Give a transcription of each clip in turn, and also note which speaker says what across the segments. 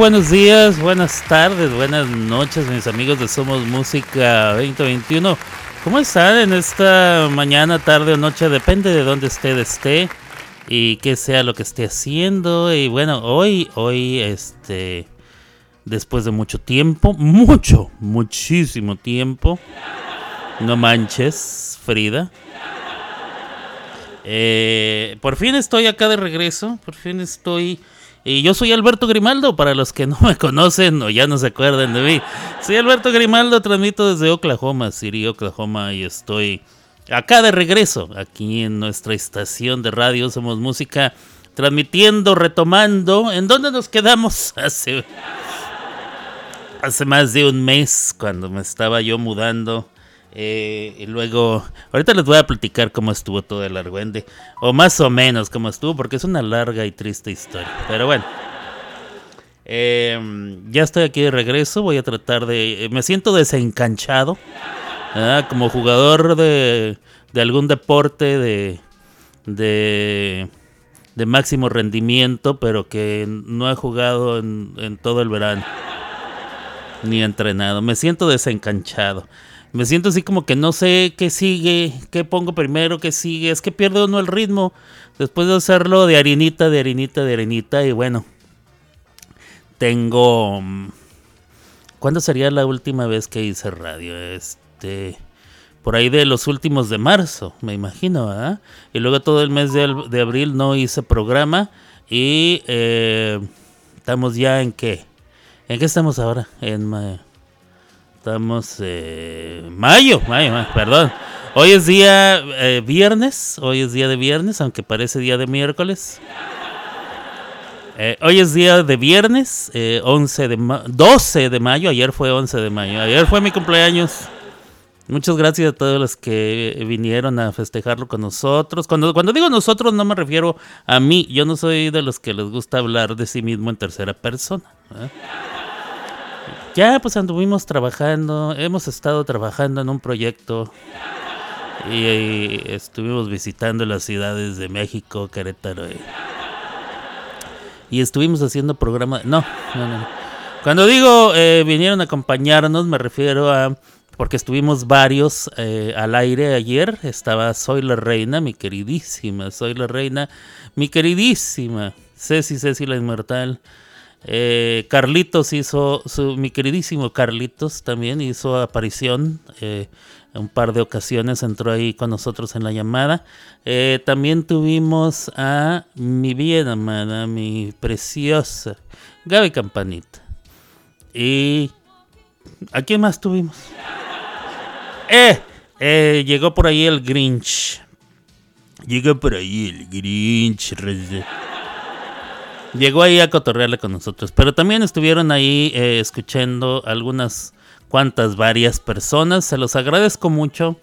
Speaker 1: Buenos días, buenas tardes, buenas noches, mis amigos de Somos Música 2021. ¿Cómo están en esta mañana, tarde o noche? Depende de dónde usted esté y qué sea lo que esté haciendo. Y bueno, hoy, hoy, este, después de mucho tiempo, mucho, muchísimo tiempo, no manches, Frida. Eh, por fin estoy acá de regreso, por fin estoy... Y yo soy Alberto Grimaldo, para los que no me conocen o ya no se acuerdan de mí. Soy Alberto Grimaldo, transmito desde Oklahoma City, Oklahoma, y estoy acá de regreso, aquí en nuestra estación de radio Somos Música, transmitiendo, retomando. ¿En dónde nos quedamos? Hace, hace más de un mes, cuando me estaba yo mudando eh, y luego, ahorita les voy a platicar cómo estuvo todo el argüende, o más o menos cómo estuvo, porque es una larga y triste historia. Pero bueno, em, ya estoy aquí de regreso, voy a tratar de... Me siento desencanchado, como jugador de, de algún deporte de, de, máximo rendimiento, pero que no he jugado en, en todo el verano, ni entrenado. Me siento desencanchado me siento así como que no sé qué sigue, qué pongo primero, qué sigue. Es que pierde uno el ritmo después de hacerlo de harinita, de harinita, de harinita. Y bueno, tengo... Mm, ¿Cuándo sería la última vez que hice radio? Este... Por ahí de los últimos de marzo, me imagino, ¿verdad? Y luego todo el mes de, abril no hice programa. Y eh, estamos ya en qué? ¿En qué estamos ahora? En... Estamos eh, mayo, mayo, perdón. Hoy es día eh, viernes, hoy es día de viernes, aunque parece día de miércoles. Eh, hoy es día de viernes, 11 de 12 de mayo, ayer fue 11 de mayo, ayer fue mi cumpleaños. Muchas gracias a todos los que vinieron a festejarlo con nosotros. Cuando, cuando digo nosotros no me refiero a mí, yo no soy de los que les gusta hablar de sí mismo en tercera persona. Ya pues anduvimos trabajando, hemos estado trabajando en un proyecto y, estuvimos visitando las ciudades de México, Querétaro y, estuvimos haciendo programas. No, no, no. Cuando digo eh, vinieron a acompañarnos me refiero a porque estuvimos varios eh, al aire ayer. Estaba Soy la Reina, mi queridísima, Soy la Reina, mi queridísima Ceci, Ceci la Inmortal. Eh, Carlitos hizo, su, mi queridísimo Carlitos también hizo aparición eh, un par de ocasiones, entró ahí con nosotros en la llamada. Eh, también tuvimos a mi bien amada, mi preciosa Gaby Campanita. Y ¿a quién más tuvimos? Eh, llegó por ahí el Grinch. Llegó por ahí el Grinch. Llegó ahí a cotorrearle con nosotros. Pero también estuvieron ahí eh, escuchando algunas cuantas, varias personas. Se los agradezco mucho.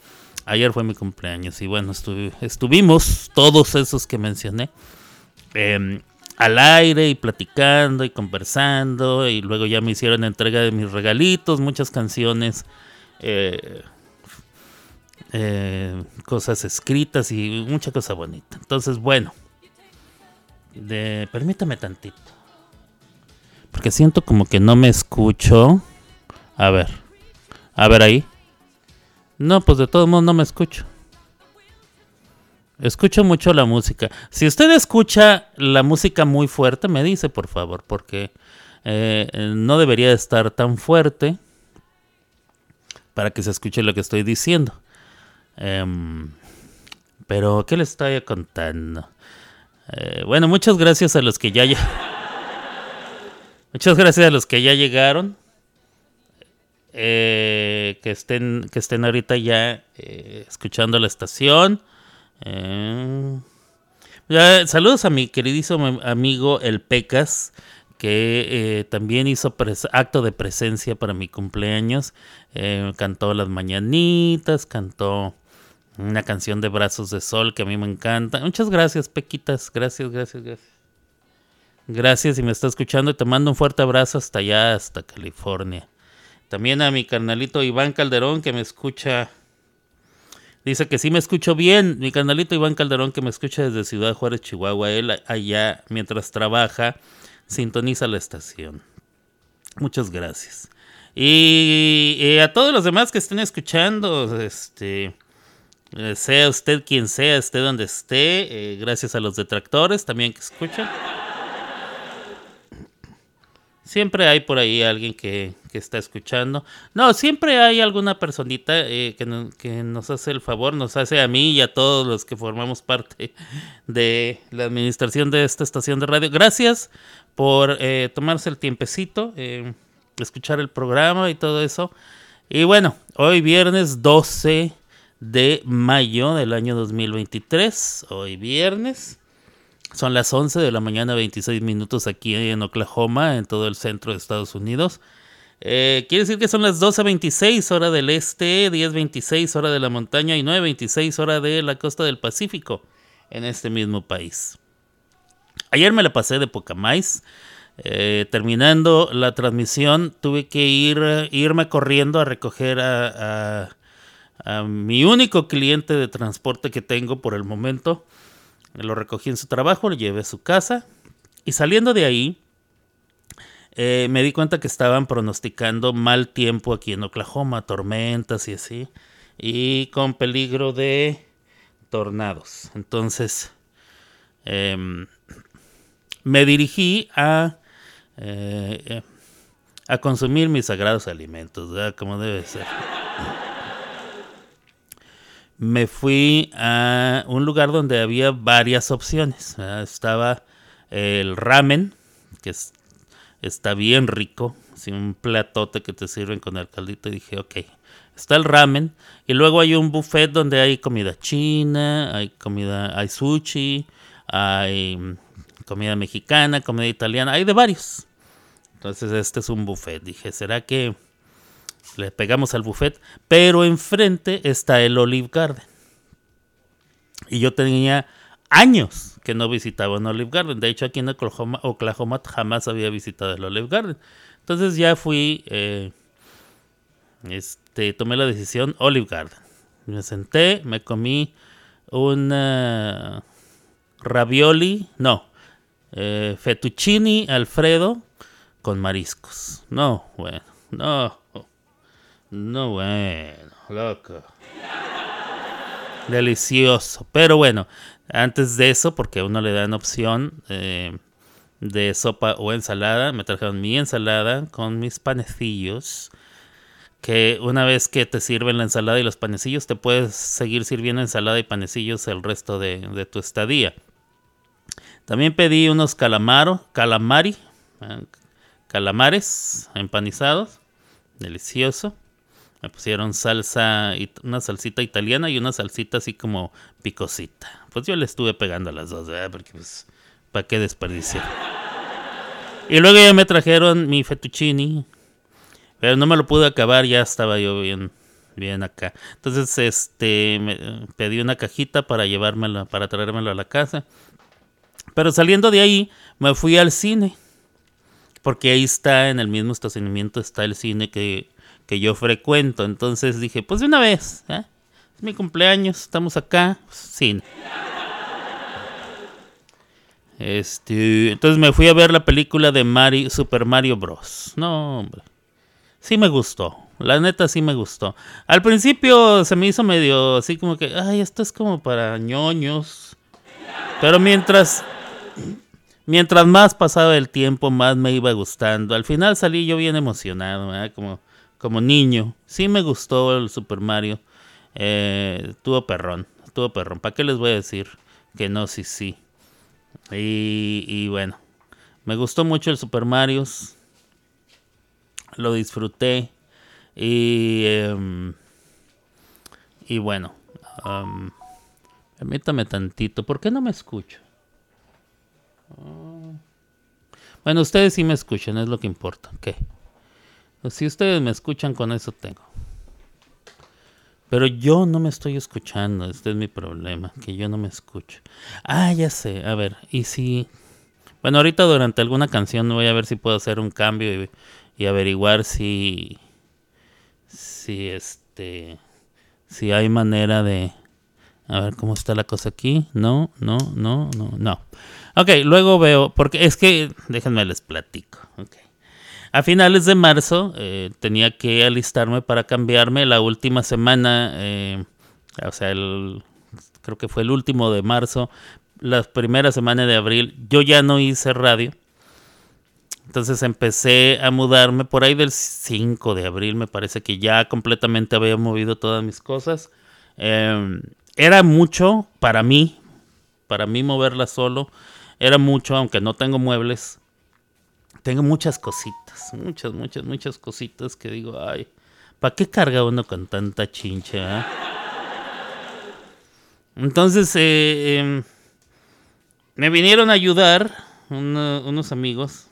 Speaker 1: Ayer fue mi cumpleaños y bueno, estuvimos todos esos que mencioné em, al aire y platicando y conversando. Y luego ya me hicieron entrega de mis regalitos, muchas canciones. Eh, eh, cosas escritas y mucha cosa bonita. Entonces, bueno, de, permítame tantito. Porque siento como que no me escucho. A ver. A ver ahí. No, pues de todos modos no me escucho. Escucho mucho la música. Si usted escucha la música muy fuerte, me dice por favor, porque eh, no debería estar tan fuerte para que se escuche lo que estoy diciendo. Em, pero, ¿qué le estoy contando? Eh, bueno, muchas gracias a los que ya, muchas gracias a los que ya llegaron. Eh, que estén que estén ahorita ya eh, escuchando la estación. saludos a mi queridísimo amigo El Pecas, que también hizo acto de presencia para mi cumpleaños. cantó las mañanitas, cantó una canción de Brazos de Sol que a mí me encanta. Muchas gracias, Pequitas. Gracias, gracias, gracias. Gracias y me está escuchando y te mando un fuerte abrazo hasta allá, hasta California. También a mi carnalito Iván Calderón que me escucha. Dice que sí me escucho bien. Mi carnalito Iván Calderón que me escucha desde Ciudad Juárez, Chihuahua. Él allá mientras trabaja sintoniza la estación. Muchas gracias. Y, a todos los demás que estén escuchando, este, eh, sea usted quien sea, esté donde esté, eh, gracias a los detractores también que escuchan. Siempre hay por ahí alguien que, está escuchando. No, siempre hay alguna personita eh, que, que, nos hace el favor, nos hace a mí y a todos los que formamos parte de la administración de esta estación de radio. Gracias por tomarse el tiempecito, escuchar el programa y todo eso. Y bueno, hoy viernes 12 de mayo del año 2023, hoy viernes. Son las 11 de la mañana, 26 minutos aquí en Oklahoma, en todo el centro de Estados Unidos. Eh, quiere decir que son las 12.26 hora del este, 10.26 hora de la montaña y 9.26 hora de la costa del Pacífico en este mismo país. Ayer me la pasé de poca más. Eh, terminando la transmisión, tuve que ir, irme corriendo a recoger a, a, mi único cliente de transporte que tengo por el momento. Lo recogí en su trabajo, lo llevé a su casa y saliendo de ahí eh, me di cuenta que estaban pronosticando mal tiempo aquí en Oklahoma, tormentas y así, y con peligro de tornados. Entonces, em, me dirigí a, eh, a consumir mis sagrados alimentos, ¿verdad? como debe ser. Me fui a un lugar donde había varias opciones. Estaba el ramen, que está bien rico, así un platote que te sirven con el caldito. Y dije, ok, está el ramen. Y luego hay un buffet donde hay comida china, hay comida, hay sushi, hay comida mexicana, comida italiana, hay de varios. Entonces este es un buffet. Dije, ¿será que le pegamos al buffet? Pero enfrente está el Olive Garden. Y yo tenía años que no visitaba un Olive Garden. De hecho, aquí en Oklahoma, Oklahoma jamás había visitado el Olive Garden. Entonces ya fui, eh, este, tomé la decisión Olive Garden. Me senté, me comí un ravioli, no, eh, fettuccini Alfredo con mariscos. No, bueno, no, no, bueno, loco. Delicioso. Pero bueno, antes de eso, porque a uno le dan opción eh, de sopa o ensalada, me trajeron mi ensalada con mis panecillos. Que una vez que te sirven la ensalada y los panecillos, te puedes seguir sirviendo ensalada y panecillos el resto de, de tu estadía. También pedí unos calamaros, calamari, eh, calamares empanizados, delicioso. Me pusieron salsa, una salsita italiana y una salsita así como picosita. Pues yo le estuve pegando a las dos, ¿verdad? Porque pues, ¿para qué desperdiciar? Y luego ya me trajeron mi fettuccini, pero no me lo pude acabar, ya estaba yo bien, bien acá. Entonces, este, me, pedí una cajita para llevármela, para traérmelo a la casa. Pero saliendo de ahí, me fui al cine. Porque ahí está, en el mismo estacionamiento, está el cine que, yo frecuento. Entonces dije, pues de una vez, ¿eh? es mi cumpleaños, estamos acá, pues, cine. Este, entonces me fui a ver la película de Mario, Super Mario Bros. No, hombre. Sí me gustó. La neta sí me gustó. Al principio se me hizo medio así como que, ay, esto es como para ñoños. Pero mientras mientras más pasaba el tiempo, más me iba gustando. Al final salí yo bien emocionado, como, como niño. Sí me gustó el Super Mario. Eh, tuvo perrón, tuvo perrón. ¿Para qué les voy a decir que no, sí, sí? Y, y bueno, me gustó mucho el Super Mario. Lo disfruté. Y, em, y bueno, permítame tantito. ¿Por qué no me escucho? Bueno, ustedes sí me escuchan, es lo que importa. ¿Qué? Pues si ustedes me escuchan, con eso tengo. Pero yo no me estoy escuchando, este es mi problema, que yo no me escucho. Ah, ya sé, a ver, y si... Bueno, ahorita durante alguna canción voy a ver si puedo hacer un cambio y, y averiguar si... Si este... Si hay manera de... A ver cómo está la cosa aquí. No, no, no, no, no. Ok, luego veo, porque es que, déjenme les platico. Okay. A finales de marzo eh, tenía que alistarme para cambiarme la última semana, eh, o sea, el, creo que fue el último de marzo, la primera semana de abril, yo ya no hice radio. Entonces empecé a mudarme por ahí del 5 de abril, me parece que ya completamente había movido todas mis cosas. Em, era mucho para mí, para mí moverla solo, era mucho, aunque no tengo muebles. Tengo muchas cositas, muchas, muchas, muchas cositas que digo, ay, ¿para qué carga uno con tanta chincha? Ah? Entonces, eh, em, me vinieron a ayudar unos amigos.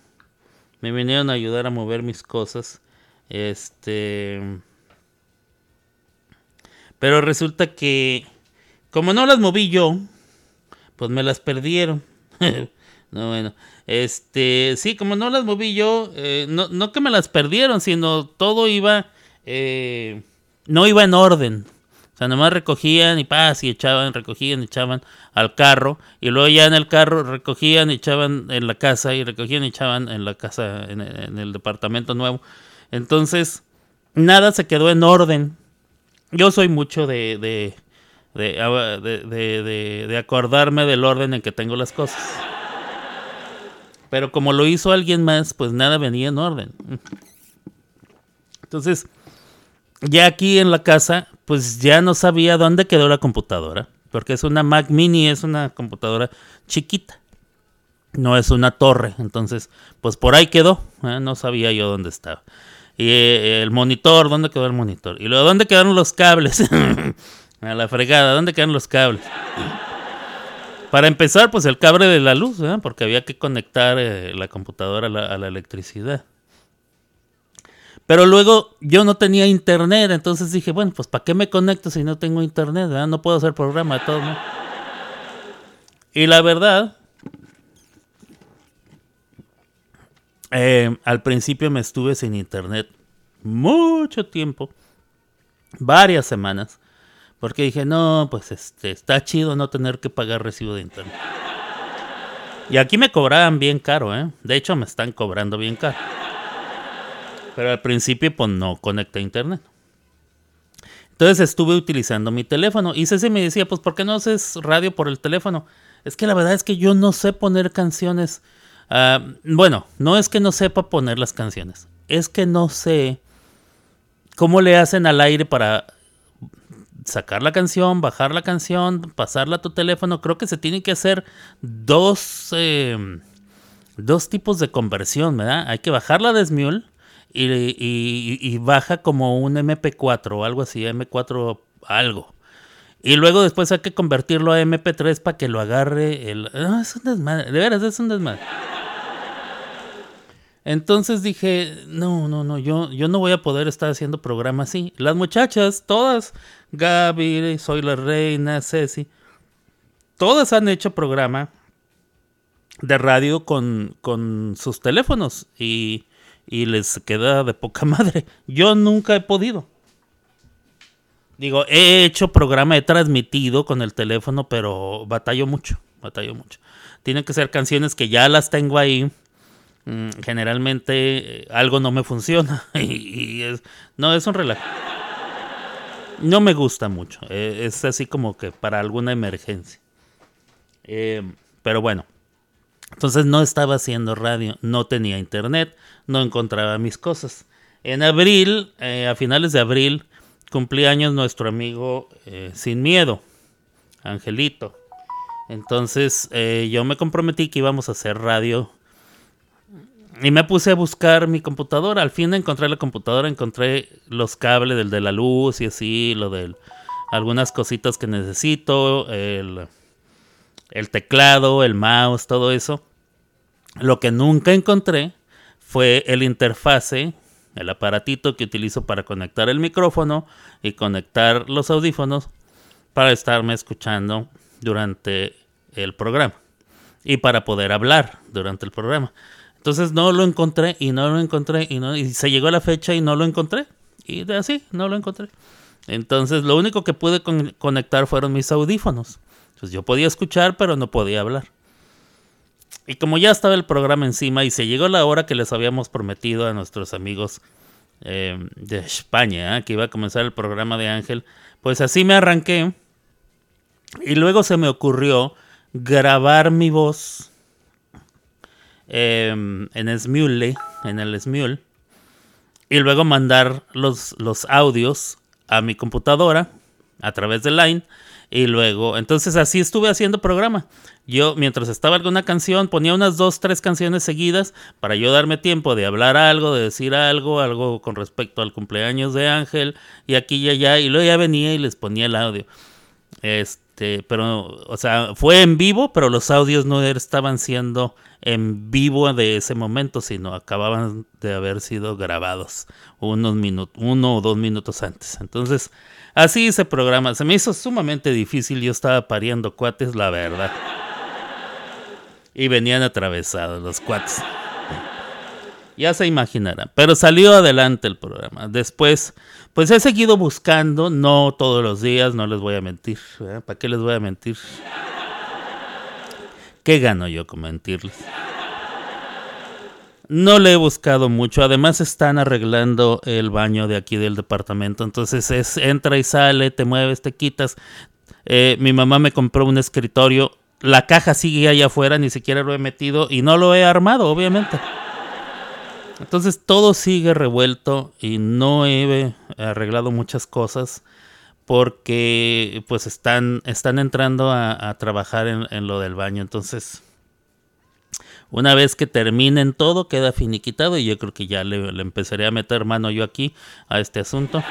Speaker 1: Me vinieron a ayudar a mover mis cosas. Este. Pero resulta que, como no las moví yo, pues me las perdieron. no, bueno. Este, sí, como no las moví yo, eh, no, no, que me las perdieron, sino todo iba, eh, no iba en orden. O sea, nomás recogían y paz y echaban, recogían y echaban al carro. Y luego ya en el carro recogían y echaban en la casa y recogían y echaban en la casa, en, el departamento nuevo. Entonces, nada se quedó en orden. Yo soy mucho de, de, de, de, acordarme del orden en que tengo las cosas. Pero como lo hizo alguien más, pues nada venía en orden. Entonces, ya aquí en la casa, pues ya no sabía dónde quedó la computadora, porque es una Mac mini, es una computadora chiquita, no es una torre, entonces, pues por ahí quedó, ¿eh? no sabía yo dónde estaba. Y eh, el monitor, ¿dónde quedó el monitor? Y luego, ¿dónde quedaron los cables? A la fregada, ¿dónde quedan los cables? Para empezar, pues el cable de la luz, ¿eh? porque había que conectar la computadora a la electricidad. Pero luego yo no tenía internet, entonces dije, bueno, pues ¿para qué me conecto si no tengo internet? No puedo hacer programa, todo. Y la verdad, eh, al principio me estuve sin internet mucho tiempo, varias semanas, porque dije, no, pues este, está chido no tener que pagar recibo de internet. Y aquí me cobraban bien caro, ¿eh? De hecho, me están cobrando bien caro. Pero al principio pues no conecté a internet. Entonces estuve utilizando mi teléfono y Ceci me decía, pues ¿por qué no haces radio por el teléfono? Es que la verdad es que yo no sé poner canciones. Ah, bueno, no es que no sepa poner las canciones, es que no sé cómo le hacen al aire para sacar la canción, bajar la canción, pasarla a tu teléfono. Creo que se tiene que hacer dos, eh, dos tipos de conversión, ¿verdad? Hay que bajarla de Smule y, baja como un MP4 o algo así, M4 algo. Y luego después hay que convertirlo a MP3 para que lo agarre el... Ah, es un desmadre, de veras es un desmadre. Entonces dije, no, no, no, yo, yo no voy a poder estar haciendo programa así. Las muchachas, todas, Gaby, Soy la Reina, Ceci, todas han hecho programa de radio con, con sus teléfonos. Y y les queda de poca madre. Yo nunca he podido. Digo, he hecho programa, he transmitido con el teléfono, pero batallo mucho, batallo mucho. Tienen que ser canciones que ya las tengo ahí. Mm, generalmente eh, algo no me funciona y, es, no es un relajo. No me gusta mucho. Eh, es así como que para alguna emergencia. Eh, pero bueno, entonces no estaba haciendo radio, no tenía internet, no encontraba mis cosas. En abril, eh, a finales de abril, cumplí años nuestro amigo Sin Miedo, Angelito. Entonces yo me comprometí que íbamos a hacer radio y me puse a buscar mi computadora. Al fin encontré la computadora, encontré los cables del de la luz y así, lo de algunas cositas que necesito, el el teclado, el mouse, todo eso. Lo que nunca encontré fue el interfase, el aparatito que utilizo para conectar el micrófono y conectar los audífonos para estarme escuchando durante el programa y para poder hablar durante el programa. Entonces no lo encontré y no lo encontré y, no, y se llegó la fecha y no lo encontré. Y así, no lo encontré. Entonces lo único que pude conectar fueron mis audífonos. Pues yo podía escuchar, pero no podía hablar. Y como ya estaba el programa encima y se llegó la hora que les habíamos prometido a nuestros amigos eh, de España, ¿eh? que iba a comenzar el programa de Ángel, pues así me arranqué. Y luego se me ocurrió grabar mi voz em, en Smule, en el Smule, y luego mandar los, los audios a mi computadora a través de Line y luego, entonces así estuve haciendo programa. Yo, mientras estaba alguna canción, ponía unas dos, tres canciones seguidas para yo darme tiempo de hablar algo, de decir algo, algo con respecto al cumpleaños de Ángel, y aquí y allá, y luego ya venía y les ponía el audio. Este, pero, o sea, fue en vivo, pero los audios no estaban siendo en vivo de ese momento, sino acababan de haber sido grabados unos minutos, uno o dos minutos antes. Entonces, Así ese programa. Se me hizo sumamente difícil. Yo estaba pariendo cuates, la verdad. Y venían atravesados los cuates. Ya se imaginarán. Pero salió adelante el programa. Después, pues he seguido buscando. No todos los días, no les voy a mentir. ¿Para qué les voy a mentir? ¿Qué gano yo con mentirles? No le he buscado mucho. Además están arreglando el baño de aquí del departamento. Entonces es entra y sale, te mueves, te quitas. Eh, mi mamá me compró un escritorio. La caja sigue allá afuera, ni siquiera lo he metido y no lo he armado, obviamente. Entonces todo sigue revuelto y no he arreglado muchas cosas porque pues están, están entrando a, trabajar en, lo del baño. Entonces una vez que terminen todo, queda finiquitado y yo creo que ya le, empezaré a meter mano yo aquí a este asunto.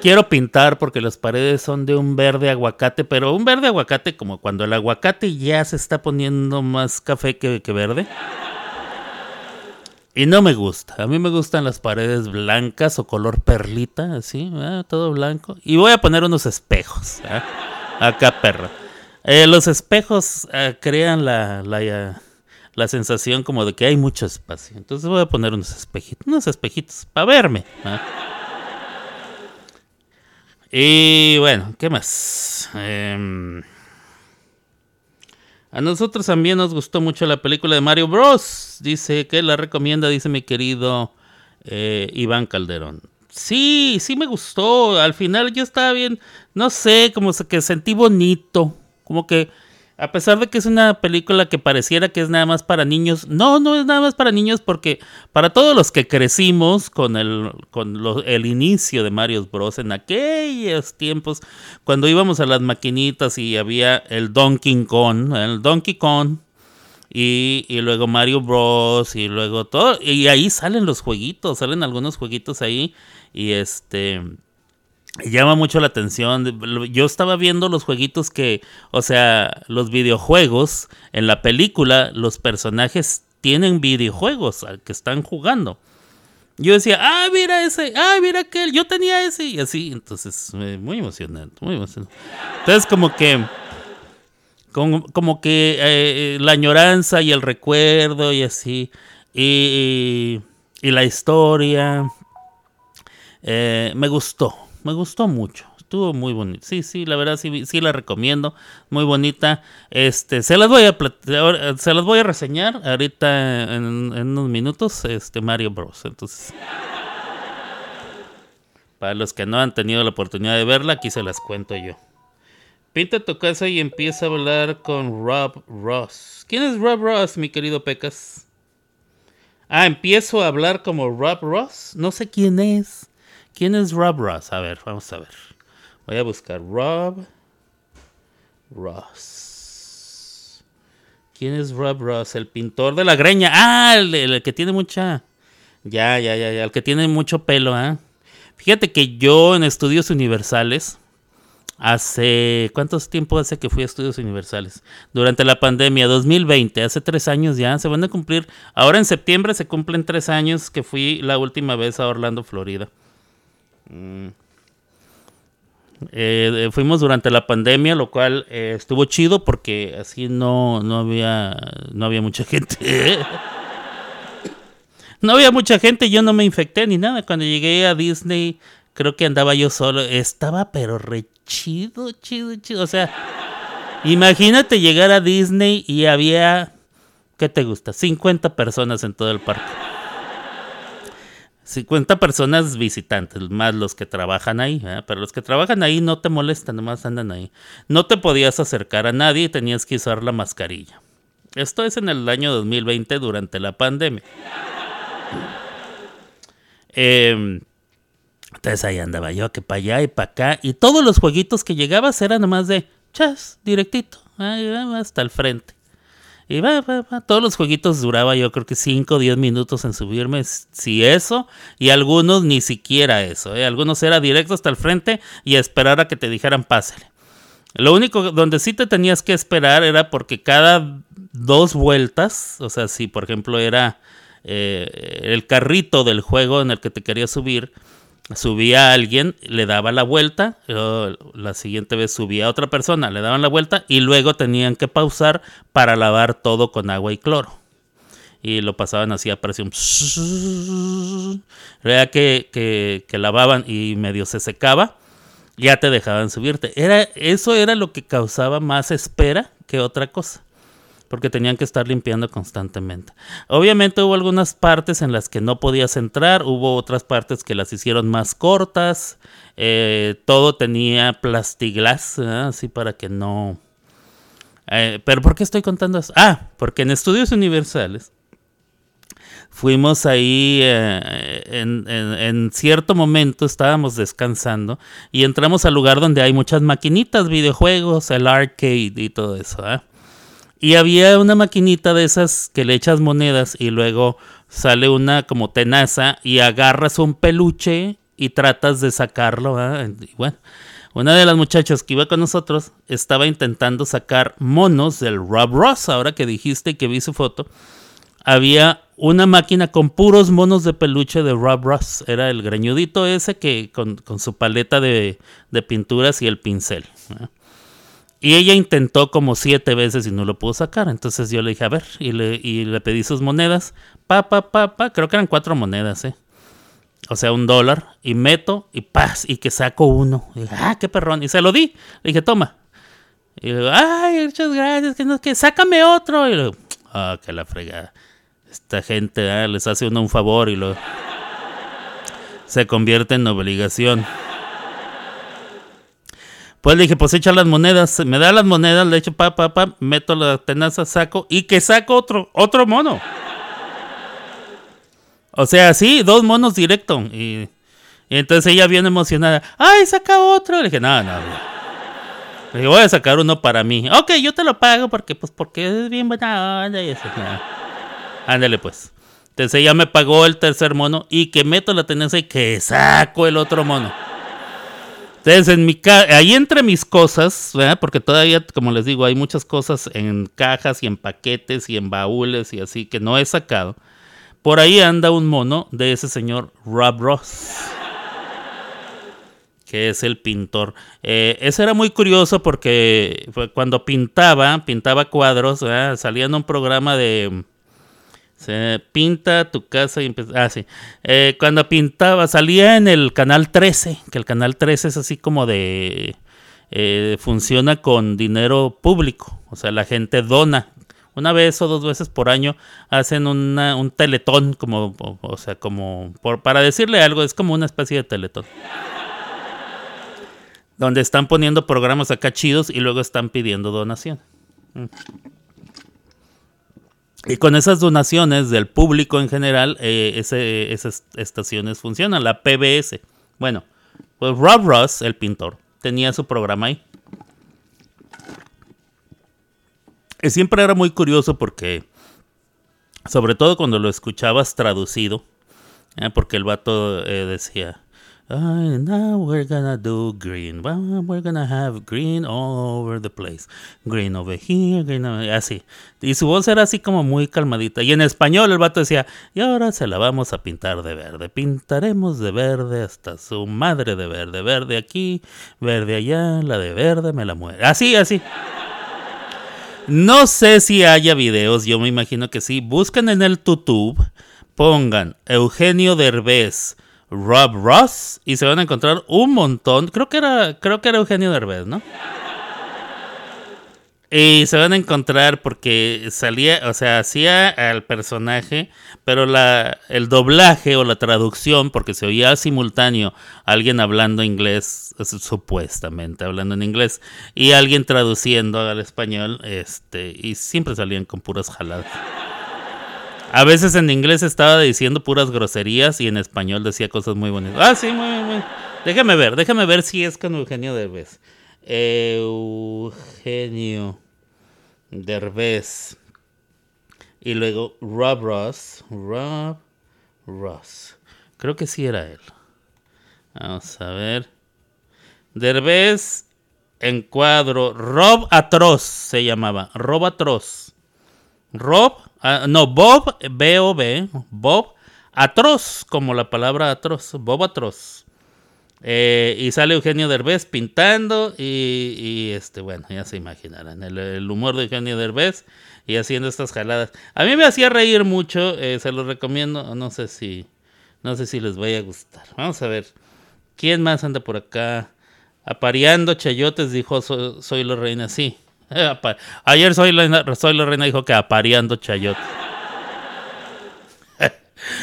Speaker 1: Quiero pintar porque las paredes son de un verde aguacate, pero un verde aguacate como cuando el aguacate ya se está poniendo más café que, verde. Y no me gusta. A mí me gustan las paredes blancas o color perlita, así, todo blanco. Y voy a poner unos espejos. ¿eh? Acá, perro. Eh, los espejos eh, crean la, la, sensación como de que hay mucho espacio. Entonces voy a poner unos espejitos, unos espejitos para verme. Y bueno, ¿qué más? Em, a nosotros también nos gustó mucho la película de Mario Bros. Dice que la recomienda, dice mi querido eh, Iván Calderón. Sí, sí me gustó. Al final yo estaba bien, no sé, como que sentí bonito como que a pesar de que es una película que pareciera que es nada más para niños, no, no es nada más para niños porque para todos los que crecimos con el, con el inicio de Mario Bros. en aquellos tiempos, cuando íbamos a las maquinitas y había el Donkey Kong, el Donkey Kong, y, y, luego Mario Bros. y luego todo, y ahí salen los jueguitos, salen algunos jueguitos ahí, y este llama mucho la atención. Yo estaba viendo los jueguitos que, o sea, los videojuegos, en la película los personajes tienen videojuegos que están jugando. Yo decía, ah, mira ese, ah, mira aquel, yo tenía ese, y así, entonces, muy emocionante, muy emocionante. Entonces, como que, como, que eh, la añoranza y el recuerdo y así, y, la historia, eh, me gustó, me gustó mucho. Estuvo muy bonito. Sí, sí, la verdad sí, sí la recomiendo. Muy bonita. Este, se las voy a se las voy a reseñar ahorita en, unos minutos. Este Mario Bros. Entonces. Para los que no han tenido la oportunidad de verla, aquí se las cuento yo. Pinta tu casa y empieza a hablar con Rob Ross. ¿Quién es Rob Ross, mi querido Pecas? Ah, empiezo a hablar como Rob Ross. No sé quién es. ¿Quién es Rob Ross? A ver, vamos a ver. Voy a buscar Rob Ross. ¿Quién es Rob Ross? El pintor de la greña. Ah, el, que tiene mucha. Ya, ya, ya, ya. El que tiene mucho pelo, ¿ah? Fíjate que yo en estudios universales. Hace. ¿Cuántos tiempo hace que fui a estudios universales? Durante la pandemia, 2020, hace tres años ya. Se van a cumplir. Ahora en septiembre se cumplen tres años que fui la última vez a Orlando, Florida. Mm. Eh, fuimos durante la pandemia, lo cual eh, estuvo chido porque así no, no, había, no había mucha gente. no había mucha gente, yo no me infecté ni nada. Cuando llegué a Disney, creo que andaba yo solo. Estaba pero re chido, chido, chido. O sea, imagínate llegar a Disney y había ¿qué te gusta? 50 personas en todo el parque. 50 personas visitantes, más los que trabajan ahí, pero los que trabajan ahí no te molestan, nomás andan ahí. No te podías acercar a nadie y tenías que usar la mascarilla. Esto es en el año 2020 durante la pandemia. Eh, entonces ahí andaba yo, que para allá y para acá. Y todos los jueguitos que llegabas eran nomás de chas, directito, hasta el frente. Y va, va, va. Todos los jueguitos duraba yo creo que 5 o 10 minutos en subirme, si eso. Y algunos ni siquiera eso. ¿eh? Algunos era directo hasta el frente y esperar a que te dijeran pásale. Lo único donde sí te tenías que esperar era porque cada dos vueltas, o sea, si por ejemplo era eh, el carrito del juego en el que te querías subir, subía a alguien, le daba la vuelta, la siguiente vez subía a otra persona, le daban la vuelta y luego tenían que pausar para lavar todo con agua y cloro. Y lo pasaban así a presión. Era que, que, que lavaban y medio se secaba, ya te dejaban subirte. Era, eso era lo que causaba más espera que otra cosa porque tenían que estar limpiando constantemente. Obviamente hubo algunas partes en las que no podías entrar, hubo otras partes que las hicieron más cortas, eh, todo tenía plastiglas, así para que no... Eh, pero ¿por qué estoy contando eso? Ah, porque en estudios universales fuimos ahí eh, en, en, cierto momento estábamos descansando y entramos al lugar donde hay muchas maquinitas, videojuegos, el arcade y todo eso. ¿eh? Y había una maquinita de esas que le echas monedas y luego sale una como tenaza y agarras un peluche y tratas de sacarlo. Y bueno, una de las muchachas que iba con nosotros estaba intentando sacar monos del Rob Ross. Ahora que dijiste que vi su foto, había una máquina con puros monos de peluche de Rob Ross. Era el greñudito ese que con, su paleta de, pinturas y el pincel. Y ella intentó como siete veces y no lo pudo sacar. Entonces yo le dije, a ver, y le, y le pedí sus monedas. Pa, pa, pa, pa, creo que eran cuatro monedas, ¿eh? O sea, un dólar. Y meto y paz, y que saco uno. Y dije, ah, qué perrón. Y se lo di. Le dije, toma. Y le digo, ay, muchas gracias, que no que sácame otro. Y le digo, ah, que la fregada. Esta gente ah, les hace uno un favor y lo se convierte en obligación. Pues le dije, pues echa las monedas, me da las monedas, le echo pa, pa, pa, meto la tenaza, saco y que saco otro, otro mono. O sea, sí, dos monos directo. Y, entonces ella viene emocionada, ¡ay, saca otro! Le dije, no, no. Le dije, voy a sacar uno para mí. Ok, yo te lo pago porque, pues, porque es bien buena onda. Ándale, pues. Entonces ella me pagó el tercer mono y que meto la tenaza y que saco el otro mono. Entonces, en mi ahí entre mis cosas, porque todavía, como les digo, hay muchas cosas en cajas y en paquetes y en baúles y así que no he sacado. Por ahí anda un mono de ese señor Rob Ross, que es el pintor. Eh, ese era muy curioso porque cuando pintaba, pintaba cuadros, salía en un programa de se pinta tu casa y empieza. Ah, sí. Eh, cuando pintaba, salía en el canal 13, que el canal 13 es así como de. Eh, funciona con dinero público. O sea, la gente dona. Una vez o dos veces por año hacen un teletón, como, o, sea, como, por, para decirle algo, es como una especie de teletón. Donde están poniendo programas acá chidos y luego están pidiendo donación. Mm. Y con esas donaciones del público en general, eh, esas estaciones funcionan. La PBS. Bueno, pues Rob Ross, el pintor, tenía su programa ahí. Y siempre era muy curioso porque, sobre todo cuando lo escuchabas traducido, ¿eh? porque el vato eh, decía, And now we're gonna do green. we're gonna have green all over the place. Green over here, green over Así. Y su voz era así como muy calmadita. Y en español el vato decía, y ahora se la vamos a pintar de verde. Pintaremos de verde hasta su madre de verde. Verde aquí, verde allá, la de verde me la muere. Así, así. No sé si haya videos, yo me imagino que sí. Buscan en el YouTube, pongan Eugenio Derbez Rob Ross y se van a encontrar un montón. Creo que era, creo que era Eugenio Derbez, ¿no? Y se van a encontrar porque salía, o sea, hacía al personaje, pero la, el doblaje o la traducción, porque se oía simultáneo alguien hablando inglés, supuestamente hablando en inglés, y alguien traduciendo al español, este, y siempre salían con puras jaladas. A veces en inglés estaba diciendo puras groserías y en español decía cosas muy bonitas. Ah, sí, muy, muy. Déjame ver, déjame ver si es con Eugenio Derbez. Eugenio Derbez. Y luego Rob Ross. Rob Ross. Creo que sí era él. Vamos a ver. Derbez en cuadro. Rob Atroz se llamaba. Rob Atroz. Rob. Ah, no, Bob. B-O-B. Bob Atroz. Como la palabra atroz. Bob Atroz. Eh, y sale Eugenio Derbez pintando y, este, bueno, ya se imaginarán, el, humor de Eugenio Derbez y haciendo estas jaladas. A mí me hacía reír mucho, eh, se los recomiendo, no sé si, no sé si les vaya a gustar. Vamos a ver, ¿quién más anda por acá? Apareando chayotes, dijo Soy, la Reina, sí. Ayer soy la, Reina dijo que apareando chayotes.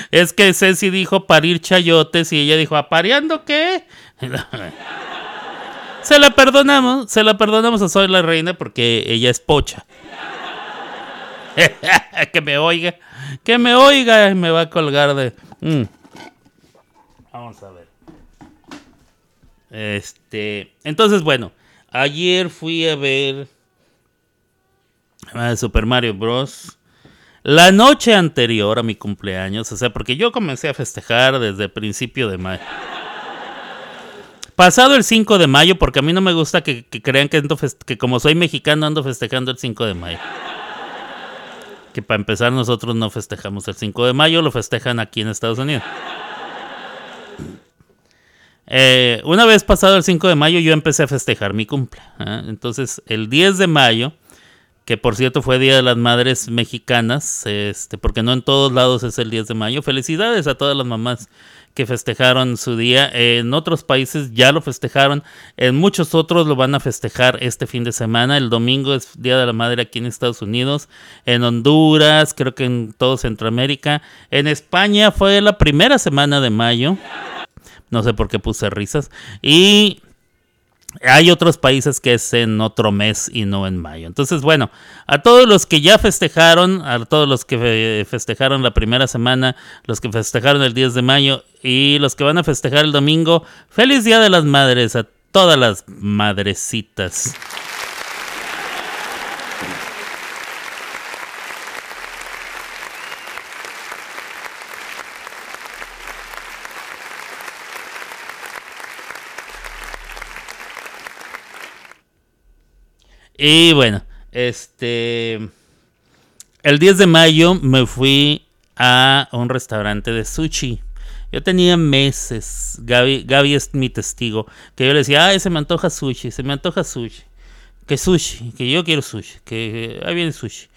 Speaker 1: Es que Ceci dijo parir chayotes y ella dijo, ¿apareando qué? se la perdonamos, se la perdonamos a Soy la Reina porque ella es pocha. que me oiga, que me oiga me va a colgar de... Mm. Vamos a ver. Este, entonces bueno, ayer fui a ver Super Mario Bros. La noche anterior a mi cumpleaños, o sea, porque yo comencé a festejar desde principio de mayo. Pasado el 5 de mayo, porque a mí no me gusta que, crean que, que como soy mexicano ando festejando el 5 de mayo. Que para empezar nosotros no festejamos el 5 de mayo, lo festejan aquí en Estados Unidos. Eh, una vez pasado el 5 de mayo yo empecé a festejar mi cumple. ¿eh? Entonces el 10 de mayo que por cierto fue Día de las Madres Mexicanas, este, porque no en todos lados es el 10 de mayo. Felicidades a todas las mamás que festejaron su día. En otros países ya lo festejaron, en muchos otros lo van a festejar este fin de semana. El domingo es Día de la Madre aquí en Estados Unidos, en Honduras, creo que en todo Centroamérica. En España fue la primera semana de mayo. No sé por qué puse risas. Y hay otros países que es en otro mes y no en mayo. Entonces, bueno, a todos los que ya festejaron, a todos los que festejaron la primera semana, los que festejaron el 10 de mayo y los que van a festejar el domingo, feliz Día de las Madres a todas las madrecitas. Y bueno, este. El 10 de mayo me fui a un restaurante de sushi. Yo tenía meses, Gaby, Gaby es mi testigo, que yo le decía, ay, se me antoja sushi, se me antoja sushi. Que sushi, que yo quiero sushi, que ahí viene sushi.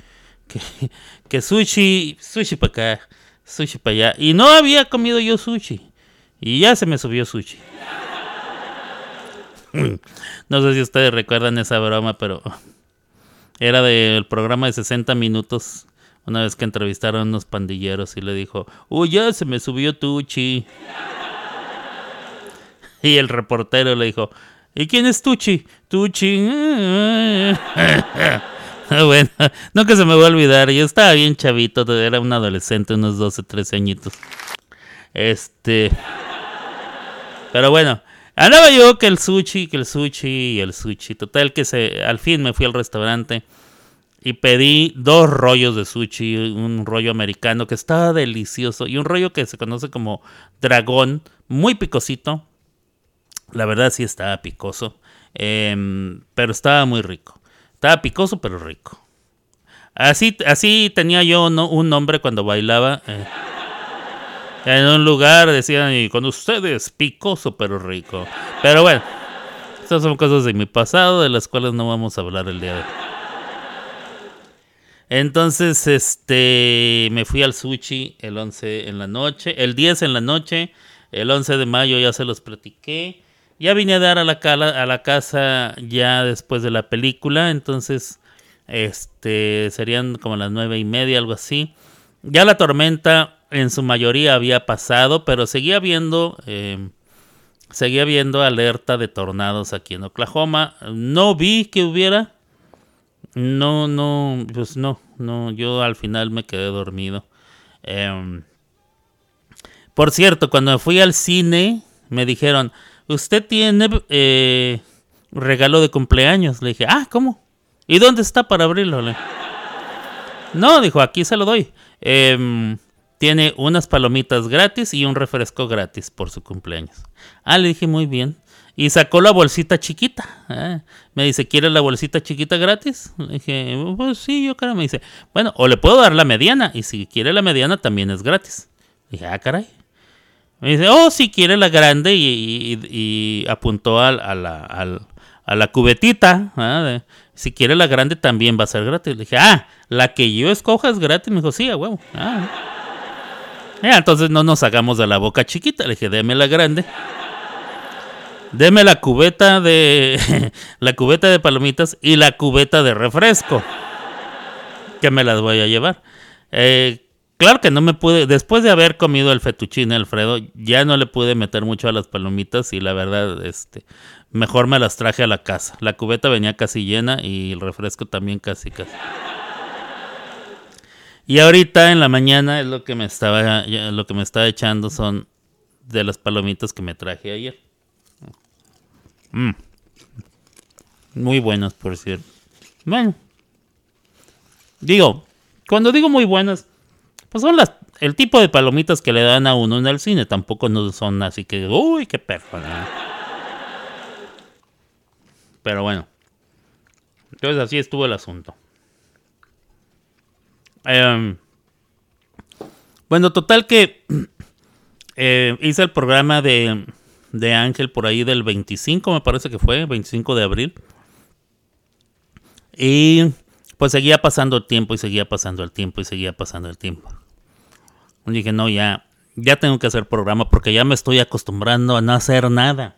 Speaker 1: Que, que sushi, sushi para acá, sushi para allá. Y no había comido yo sushi. Y ya se me subió sushi. No sé si ustedes recuerdan esa broma, pero era del programa de 60 minutos. Una vez que entrevistaron a unos pandilleros y le dijo, uy, ya se me subió Tuchi. Y el reportero le dijo, ¿y quién es Tuchi? Tuchi. bueno, nunca se me va a olvidar. Yo estaba bien chavito, era un adolescente, unos 12, 13 añitos. Este. Pero bueno, Andaba yo que el sushi, que el sushi y el sushi. Total que se, al fin me fui al restaurante y pedí dos rollos de sushi, un rollo americano que estaba delicioso y un rollo que se conoce como dragón, muy picosito. La verdad sí estaba picoso, em, pero estaba muy rico. Estaba picoso pero rico. Así, así tenía yo un nombre cuando bailaba. Eh. En un lugar decían, y con ustedes, picoso pero rico. Pero bueno, estas son cosas de mi pasado, de las cuales no vamos a hablar el día de hoy. Entonces, este, me fui al sushi el 11 en la noche, el 10 en la noche, el 11 de mayo ya se los platiqué. Ya vine a dar a la, a la casa ya después de la película, entonces Este, serían como las nueve y media, algo así. Ya la tormenta en su mayoría había pasado, pero seguía habiendo, eh, seguía habiendo alerta de tornados aquí en Oklahoma. No vi que hubiera. No, no, pues no, no, yo al final me quedé dormido. Em, por cierto, cuando fui al cine, me dijeron, usted tiene eh, regalo de cumpleaños. Le dije, ah, ¿cómo? ¿Y dónde está para abrirlo? no, dijo, aquí se lo doy. Em, tiene unas palomitas gratis y un refresco gratis por su cumpleaños. Ah, le dije, muy bien. Y sacó la bolsita chiquita. ¿eh? Me dice, ¿quieres la bolsita chiquita gratis? Le dije, pues sí, yo creo. Me dice, bueno, o le puedo dar la mediana. Y si quiere la mediana, también es gratis. Le dije, ah, caray. Me dice, oh, si quiere la grande. Y, apuntó a, la, cubetita. ¿eh? si quiere la grande, también va a ser gratis. Le dije, ah, la que yo escoja es gratis. Me dijo, sí, a huevo. Ah, entonces no nos hagamos de la boca chiquita. Le dije, déme la grande. Deme la cubeta de la cubeta de palomitas y la cubeta de refresco. Que me las voy a llevar. Eh, claro que no me pude, después de haber comido el fettuccine Alfredo, ya no le pude meter mucho a las palomitas y la verdad, este, mejor me las traje a la casa. La cubeta venía casi llena y el refresco también casi casi. Y ahorita en la mañana es lo que me estaba lo que me estaba echando son de las palomitas que me traje ayer. Mm. Muy buenas, por cierto. Bueno. Digo, cuando digo muy buenas, pues son las el tipo de palomitas que le dan a uno en el cine. Tampoco no son así que, uy, qué perro. Pero bueno. Entonces así estuvo el asunto. Em, bueno, total que eh, hice el programa de de Ángel por ahí del 25, me parece que fue, 25 de abril. Y pues seguía pasando el tiempo y seguía pasando el tiempo y seguía pasando el tiempo. Dije, no, ya, ya tengo que hacer programa porque ya me estoy acostumbrando a no hacer nada.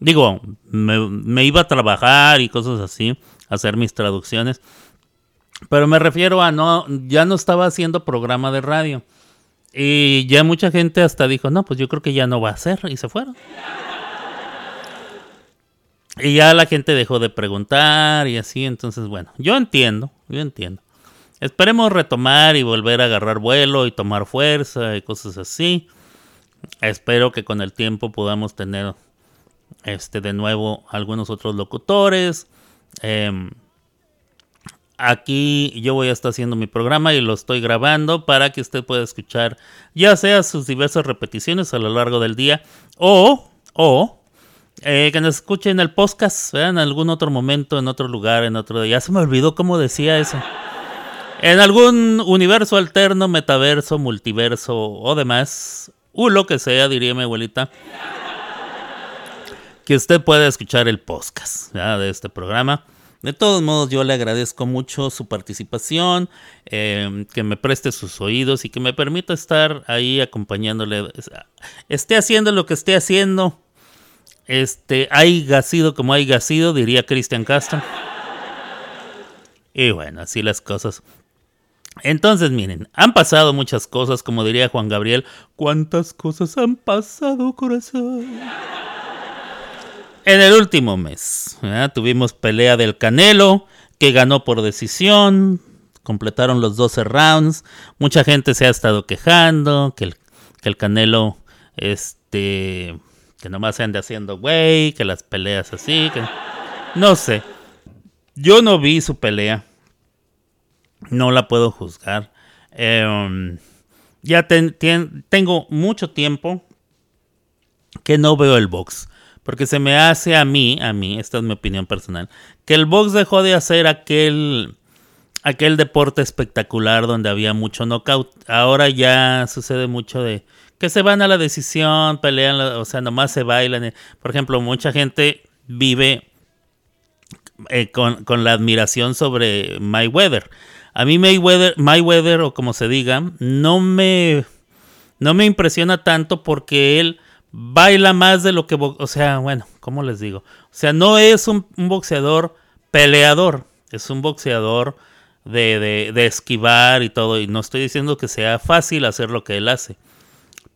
Speaker 1: Digo, me, me iba a trabajar y cosas así, hacer mis traducciones. Pero me refiero a no, ya no estaba haciendo programa de radio. Y ya mucha gente hasta dijo, no, pues yo creo que ya no va a ser. Y se fueron. Y ya la gente dejó de preguntar y así. Entonces, bueno, yo entiendo, yo entiendo. Esperemos retomar y volver a agarrar vuelo y tomar fuerza y cosas así. Espero que con el tiempo podamos tener este de nuevo algunos otros locutores. Eh, Aquí yo voy a estar haciendo mi programa y lo estoy grabando para que usted pueda escuchar ya sea sus diversas repeticiones a lo largo del día o, o eh, que nos escuche en el podcast, en algún otro momento, en otro lugar, en otro... Ya se me olvidó cómo decía eso. En algún universo alterno, metaverso, multiverso o demás, o lo que sea, diría mi abuelita, que usted pueda escuchar el podcast de este programa. De todos modos, yo le agradezco mucho su participación, em, que me preste sus oídos y que me permita estar ahí acompañándole. Esté haciendo lo que esté haciendo. Este, hay gasido como hay gasido, diría Cristian Castro. Y bueno, así las cosas. Entonces, miren, han pasado muchas cosas, como diría Juan Gabriel. ¿Cuántas cosas han pasado, corazón? En el último mes tuvimos pelea del Canelo, que ganó por decisión, completaron los 12 rounds, mucha gente se ha estado quejando, que el, que el Canelo, este, que nomás se ande haciendo güey, que las peleas así, que... No sé, yo no vi su pelea, no la puedo juzgar. Em, ya tengo mucho tiempo que no veo el box. Porque se me hace a mí, a mí, esta es mi opinión personal, que el box dejó de hacer aquel, aquel deporte espectacular donde había mucho knockout. Ahora ya sucede mucho de que se van a la decisión, pelean, o sea, nomás se bailan. Por ejemplo, mucha gente vive eh, con, con, la admiración sobre Mayweather. A mí Mayweather, Mayweather, o como se diga, no me, no me impresiona tanto porque él baila más de lo que, o sea, bueno, ¿cómo les digo? O sea, no es un, boxeador peleador. Es un boxeador de, de, esquivar y todo. Y no estoy diciendo que sea fácil hacer lo que él hace.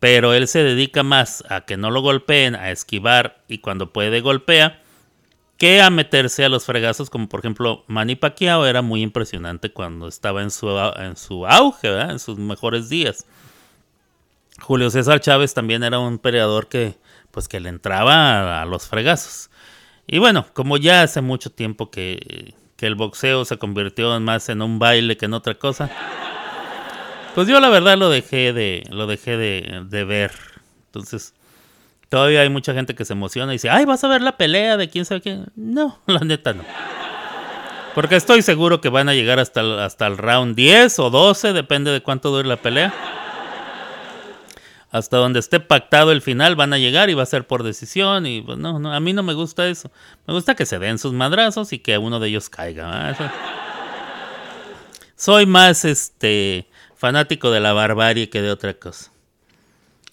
Speaker 1: Pero él se dedica más a que no lo golpeen, a esquivar y cuando puede golpea, que a meterse a los fregazos, como por ejemplo Manny Pacquiao era muy impresionante cuando estaba en su, en su auge, en sus mejores días. Julio César Chávez también era un peleador que, pues, que le entraba a los fregazos. Y bueno, como ya hace mucho tiempo que, el boxeo se convirtió más en un baile que en otra cosa, pues yo la verdad lo dejé de, lo dejé de, ver. Entonces, todavía hay mucha gente que se emociona y dice, ay, vas a ver la pelea de quién sabe quién. No, la neta no. Porque estoy seguro que van a llegar hasta hasta el round 10 o 12, depende de cuánto dure la pelea hasta donde esté pactado el final van a llegar y va a ser por decisión y pues no, no a mí no me gusta eso. Me gusta que se den sus madrazos y que uno de ellos caiga. Soy más este fanático de la barbarie que de otra cosa.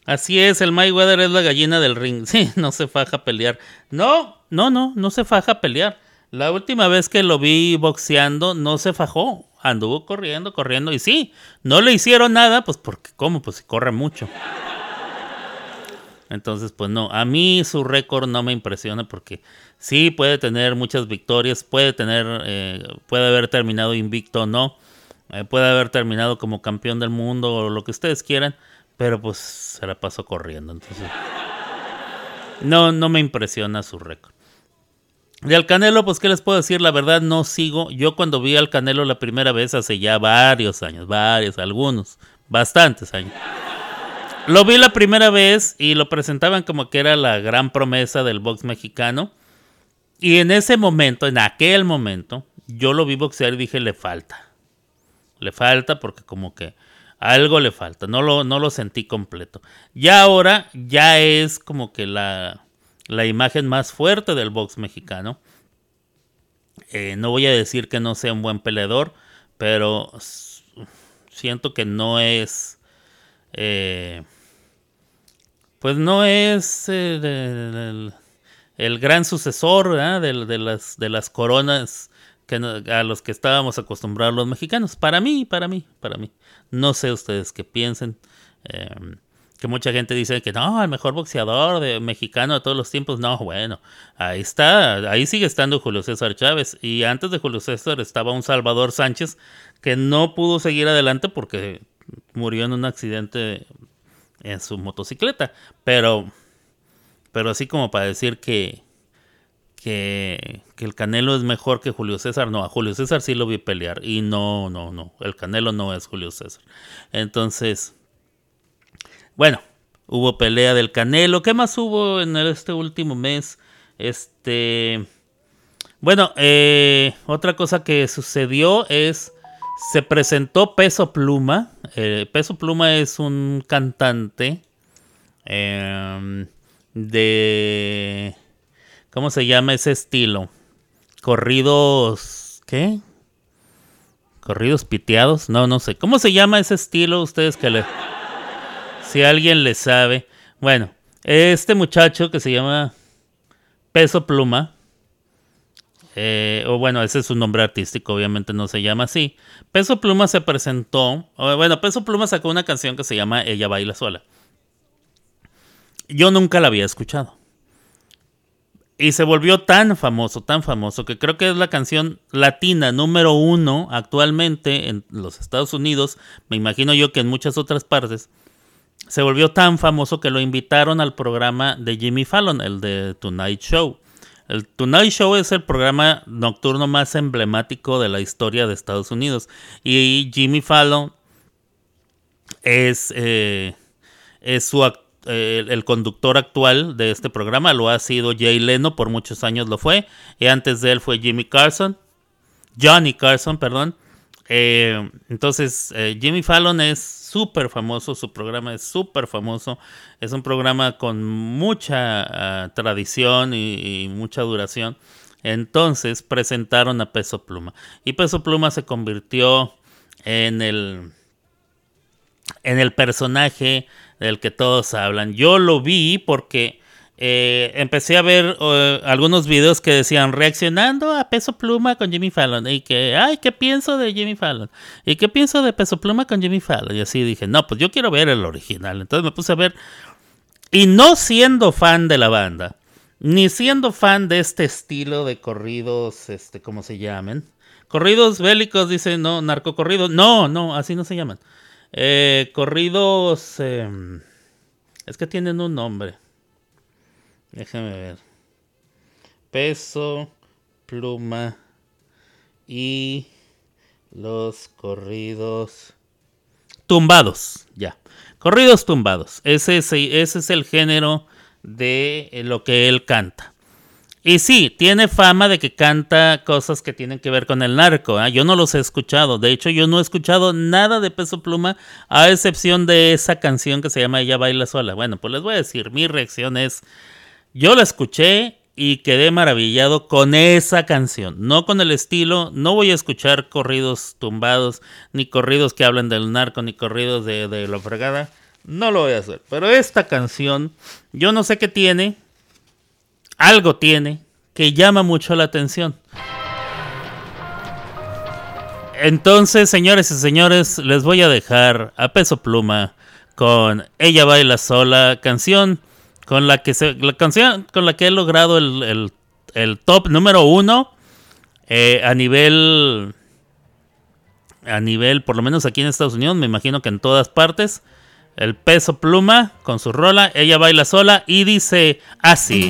Speaker 1: Así es, el Mayweather es la gallina del ring. Sí, no se faja a pelear. No, no, no, no se faja a pelear. La última vez que lo vi boxeando no se fajó. Anduvo corriendo, corriendo. Y sí, no le hicieron nada, pues porque, ¿cómo? Pues corre mucho. Entonces, pues no, a mí su récord no me impresiona porque sí puede tener muchas victorias, puede tener, eh, puede haber terminado invicto o no, eh, puede haber terminado como campeón del mundo o lo que ustedes quieran, pero pues se la pasó corriendo. Entonces, no, no me impresiona su récord. De al Canelo, pues, ¿qué les puedo decir? La verdad, no sigo. Yo cuando vi al Canelo la primera vez hace ya varios años, varios, algunos, bastantes años. Lo vi la primera vez y lo presentaban como que era la gran promesa del box mexicano. Y en ese momento, en aquel momento, yo lo vi boxear y dije, le falta. Le falta porque como que algo le falta. No lo, no lo sentí completo. Ya ahora ya es como que la, la imagen más fuerte del box mexicano. Eh, no voy a decir que no sea un buen peleador, pero siento que no es eh, pues no es eh, el, gran sucesor de, las, coronas a los que estábamos acostumbrados los mexicanos. Para mí, para mí, para mí. No sé ustedes qué piensen. Em, que mucha gente dice que no, el mejor boxeador de mexicano de todos los tiempos. No, bueno, ahí está, ahí sigue estando Julio César Chávez. Y antes de Julio César estaba un Salvador Sánchez que no pudo seguir adelante porque murió en un accidente en su motocicleta. Pero, pero así como para decir que, que, el Canelo es mejor que Julio César, no, a Julio César sí lo vi pelear. Y no, no, no, el Canelo no es Julio César. Entonces, bueno, hubo pelea del Canelo. ¿Qué más hubo en este último mes? Este... Bueno, eh, otra cosa que sucedió es se presentó Peso Pluma. Eh, Peso Pluma es un cantante em, de... ¿Cómo se llama ese estilo? Corridos... ¿Qué? Corridos piteados. No, no sé. ¿Cómo se llama ese estilo? Ustedes que le... Si alguien le sabe. Bueno, este muchacho que se llama Peso Pluma eh, o bueno, ese es su nombre artístico, obviamente no se llama así. Peso Pluma se presentó, bueno, Peso Pluma sacó una canción que se llama Ella baila sola. Yo nunca la había escuchado. Y se volvió tan famoso, tan famoso, que creo que es la canción latina número uno actualmente en los Estados Unidos, me imagino yo que en muchas otras partes, se volvió tan famoso que lo invitaron al programa de Jimmy Fallon, el de Tonight Show. El Tonight Show es el programa nocturno más emblemático de la historia de Estados Unidos. Y Jimmy Fallon es, eh, es su, el conductor actual de este programa. Lo ha sido Jay Leno, por muchos años lo fue. Y antes de él fue Jimmy Carson. Johnny Carson, perdón. Eh, entonces, Jimmy Fallon es súper famoso, su programa es súper famoso. Es un programa con mucha ah, tradición y, mucha duración. Entonces presentaron a Peso Pluma. Y Peso Pluma se convirtió en el, en el personaje del que todos hablan. Yo lo vi porque eh, empecé a ver algunos videos que decían reaccionando a Peso Pluma con Jimmy Fallon y que, ay, ¿qué pienso de Jimmy Fallon? ¿Y qué pienso de Peso Pluma con Jimmy Fallon? Y así dije, no, pues yo quiero ver el original. Entonces me puse a ver y no siendo fan de la banda, ni siendo fan de este estilo de corridos, este, ¿cómo se llamen? Corridos bélicos, dice, no, narcocorridos. No, no, así no se llaman. Eh, corridos, em, es que tienen un nombre. Déjame ver. Peso, pluma y los corridos tumbados. Ya. Corridos tumbados. Ese es, el género de lo que él canta. Y sí, tiene fama de que canta cosas que tienen que ver con el narco. ¿eh? Yo no los he escuchado. De hecho, yo no he escuchado nada de Peso Pluma, a excepción de esa canción que se llama Ella Baila Sola. Bueno, pues les voy a decir, mi reacción es yo la escuché y quedé maravillado con esa canción, no con el estilo, no voy a escuchar corridos tumbados, ni corridos que hablen del narco, ni corridos de, de la fregada, no lo voy a hacer, pero esta canción, yo no sé qué tiene, algo tiene que llama mucho la atención. Entonces, señores y señores, les voy a dejar a peso pluma con Ella baila sola, canción con la que se, la canción con la que he logrado el, top número uno eh, a nivel a nivel por lo menos aquí en Estados Unidos me imagino que en todas partes el peso pluma con su rola ella baila sola y dice así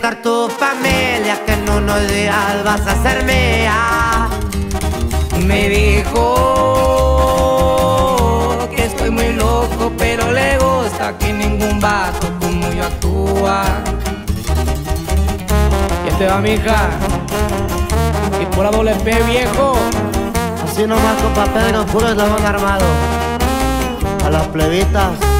Speaker 2: Conquistar tu familia, que en unos días vas a ser mía.
Speaker 3: Me dijo que estoy muy loco, pero le gusta que ningún vato como yo actúa. Y este va mi hija, y por la doble P viejo.
Speaker 2: Así nomás con papel en puro eslabón armado. A las plebitas.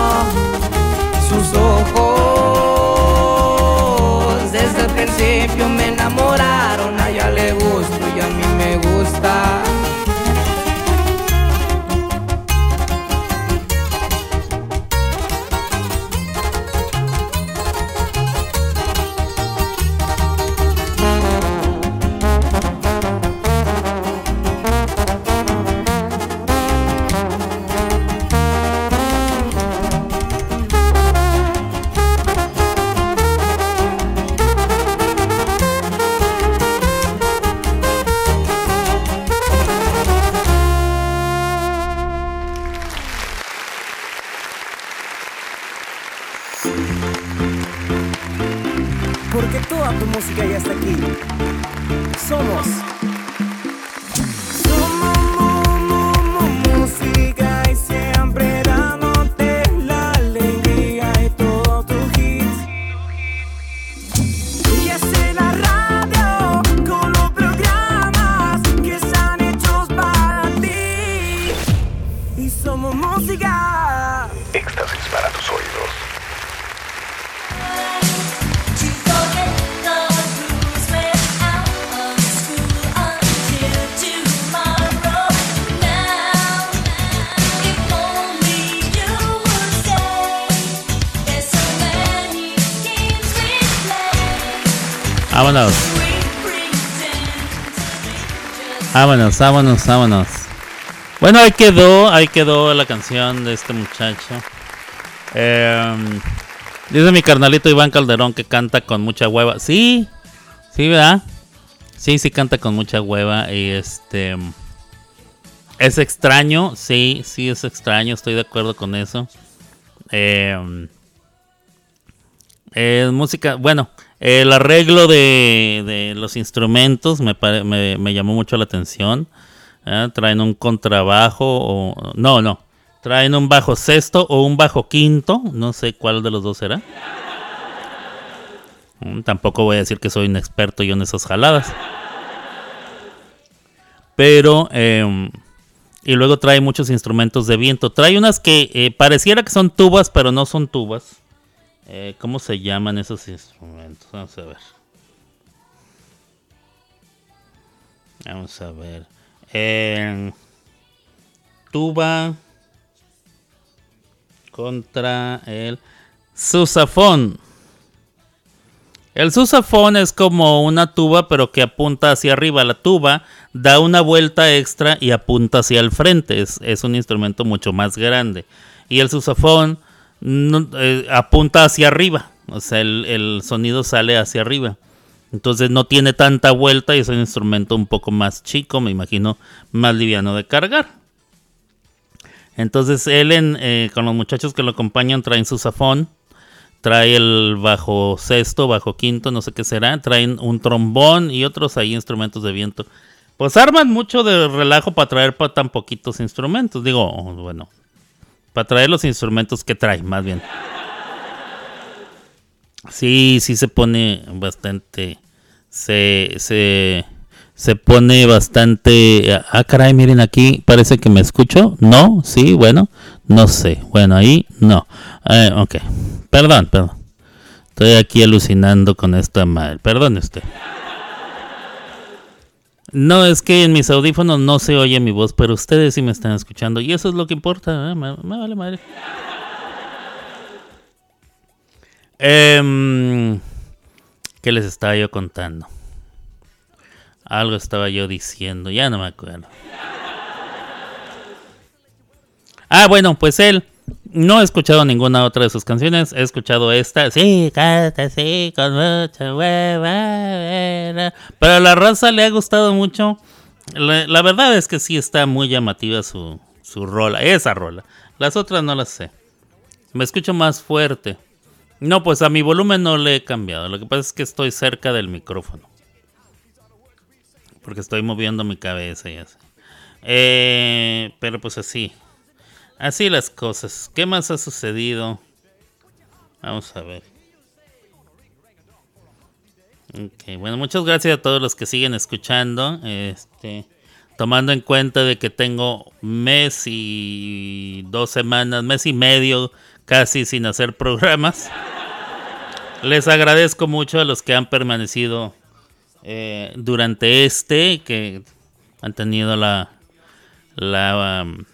Speaker 1: Vámonos. Vámonos, vámonos. Bueno, ahí quedó, ahí quedó la canción de este muchacho. Em, dice mi carnalito Iván Calderón que canta con mucha hueva. Sí, sí, ¿verdad? Sí, sí canta con mucha hueva y este... Es extraño, sí, sí es extraño, estoy de acuerdo con eso. Eh, música, bueno, el arreglo de, los instrumentos me, me, llamó mucho la atención. ¿eh? Traen un contrabajo o... No, no. Traen un bajo sexto o un bajo quinto. No sé cuál de los dos será. Mm, tampoco voy a decir que soy un experto yo en esas jaladas. Pero... Em, y luego trae muchos instrumentos de viento. Trae unas que eh, pareciera que son tubas, pero no son tubas. Eh, ¿Cómo se llaman esos instrumentos? Vamos a ver. Vamos a ver. tuba contra el susafón. El susafón es como una tuba pero que apunta hacia arriba. La tuba da una vuelta extra y apunta hacia el frente. Es, un instrumento mucho más grande. Y el susafón eh, apunta hacia arriba. O sea, el, sonido sale hacia arriba. Entonces no tiene tanta vuelta y es un instrumento un poco más chico, me imagino, más liviano de cargar. Entonces él eh, con los muchachos que lo acompañan traen susafón trae el bajo sexto, bajo quinto, no sé qué será, traen un trombón y otros ahí instrumentos de viento. Pues arman mucho de relajo para traer tan poquitos instrumentos. Digo, bueno, para traer los instrumentos que trae, más bien. Sí, sí se pone bastante. Se, se, se pone bastante. Ah, caray, miren aquí, parece que me escucho. No, sí, bueno, no sé. Bueno, ahí no. Eh, ok, perdón, perdón. Estoy aquí alucinando con esta madre. Perdón usted. No, es que en mis audífonos no se oye mi voz, pero ustedes sí me están escuchando. Y eso es lo que importa. ¿eh? Me, vale madre. Em, ¿Qué les estaba yo contando? Algo estaba yo diciendo, ya no me acuerdo. Ah, bueno, pues él no he escuchado ninguna otra de sus canciones. He escuchado esta. Sí, canta, sí, con mucha hueva. Pero a la raza le ha gustado mucho. La, verdad es que sí está muy llamativa su, su rola. Esa rola. Las otras no las sé. Me escucho más fuerte. No, pues a mi volumen no le he cambiado. Lo que pasa es que estoy cerca del micrófono. Porque estoy moviendo mi cabeza y así. Eh, pero pues así. Así las cosas. ¿Qué más ha sucedido? Vamos a ver. Ok, bueno, muchas gracias a todos los que siguen escuchando. Este, tomando en cuenta de que tengo mes y dos semanas, mes y medio casi sin hacer programas. Les agradezco mucho a los que han permanecido eh, durante este, que han tenido la, la um,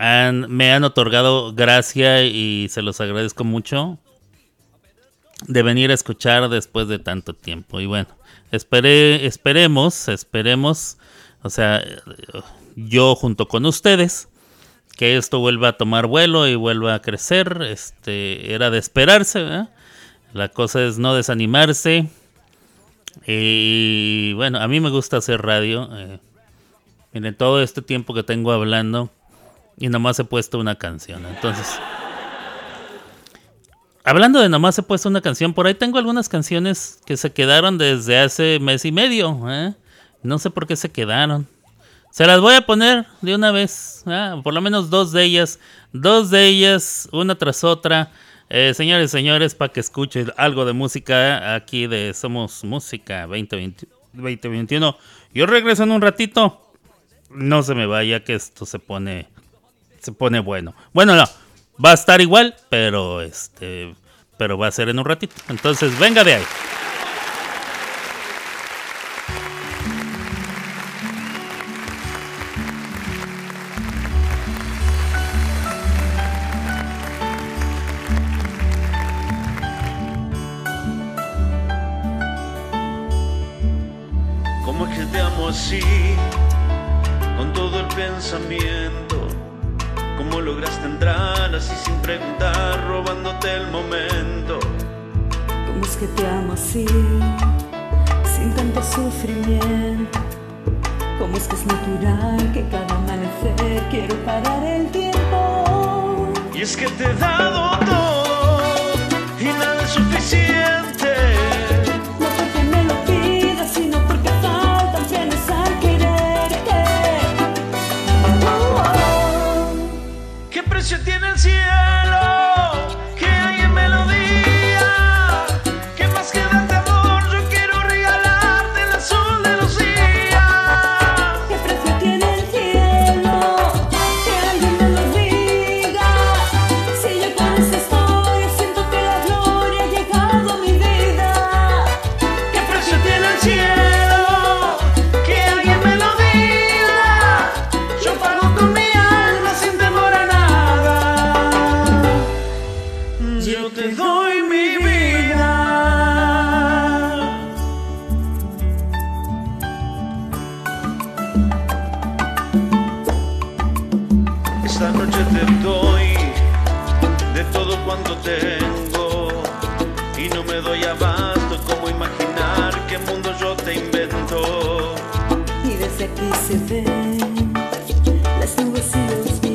Speaker 1: me han otorgado gracia y se los agradezco mucho de venir a escuchar después de tanto tiempo. Y bueno, esperé, esperemos, esperemos, o sea, yo junto con ustedes, que esto vuelva a tomar vuelo y vuelva a crecer. Este, era de esperarse, La cosa es no desanimarse. Y bueno, a mí me gusta hacer radio. Eh, miren, todo este tiempo que tengo hablando, y nomás he puesto una canción. Entonces, hablando de nomás he puesto una canción, por ahí tengo algunas canciones que se quedaron desde hace mes y medio. ¿eh? No sé por qué se quedaron. Se las voy a poner de una vez, ¿eh? por lo menos dos de ellas, dos de ellas, una tras otra. Eh, señores señores, para que escuchen algo de música aquí de Somos Música 2020, 2021. Yo regreso en un ratito. No se me vaya que esto se pone se pone bueno. Bueno, no, va a estar igual, pero este, pero va a ser en un ratito. Entonces, venga de ahí.
Speaker 4: te esta noche te doy de todo cuanto tengo y no me doy abasto como imaginar qué mundo yo te invento.
Speaker 5: Y desde aquí se ven las nubes y los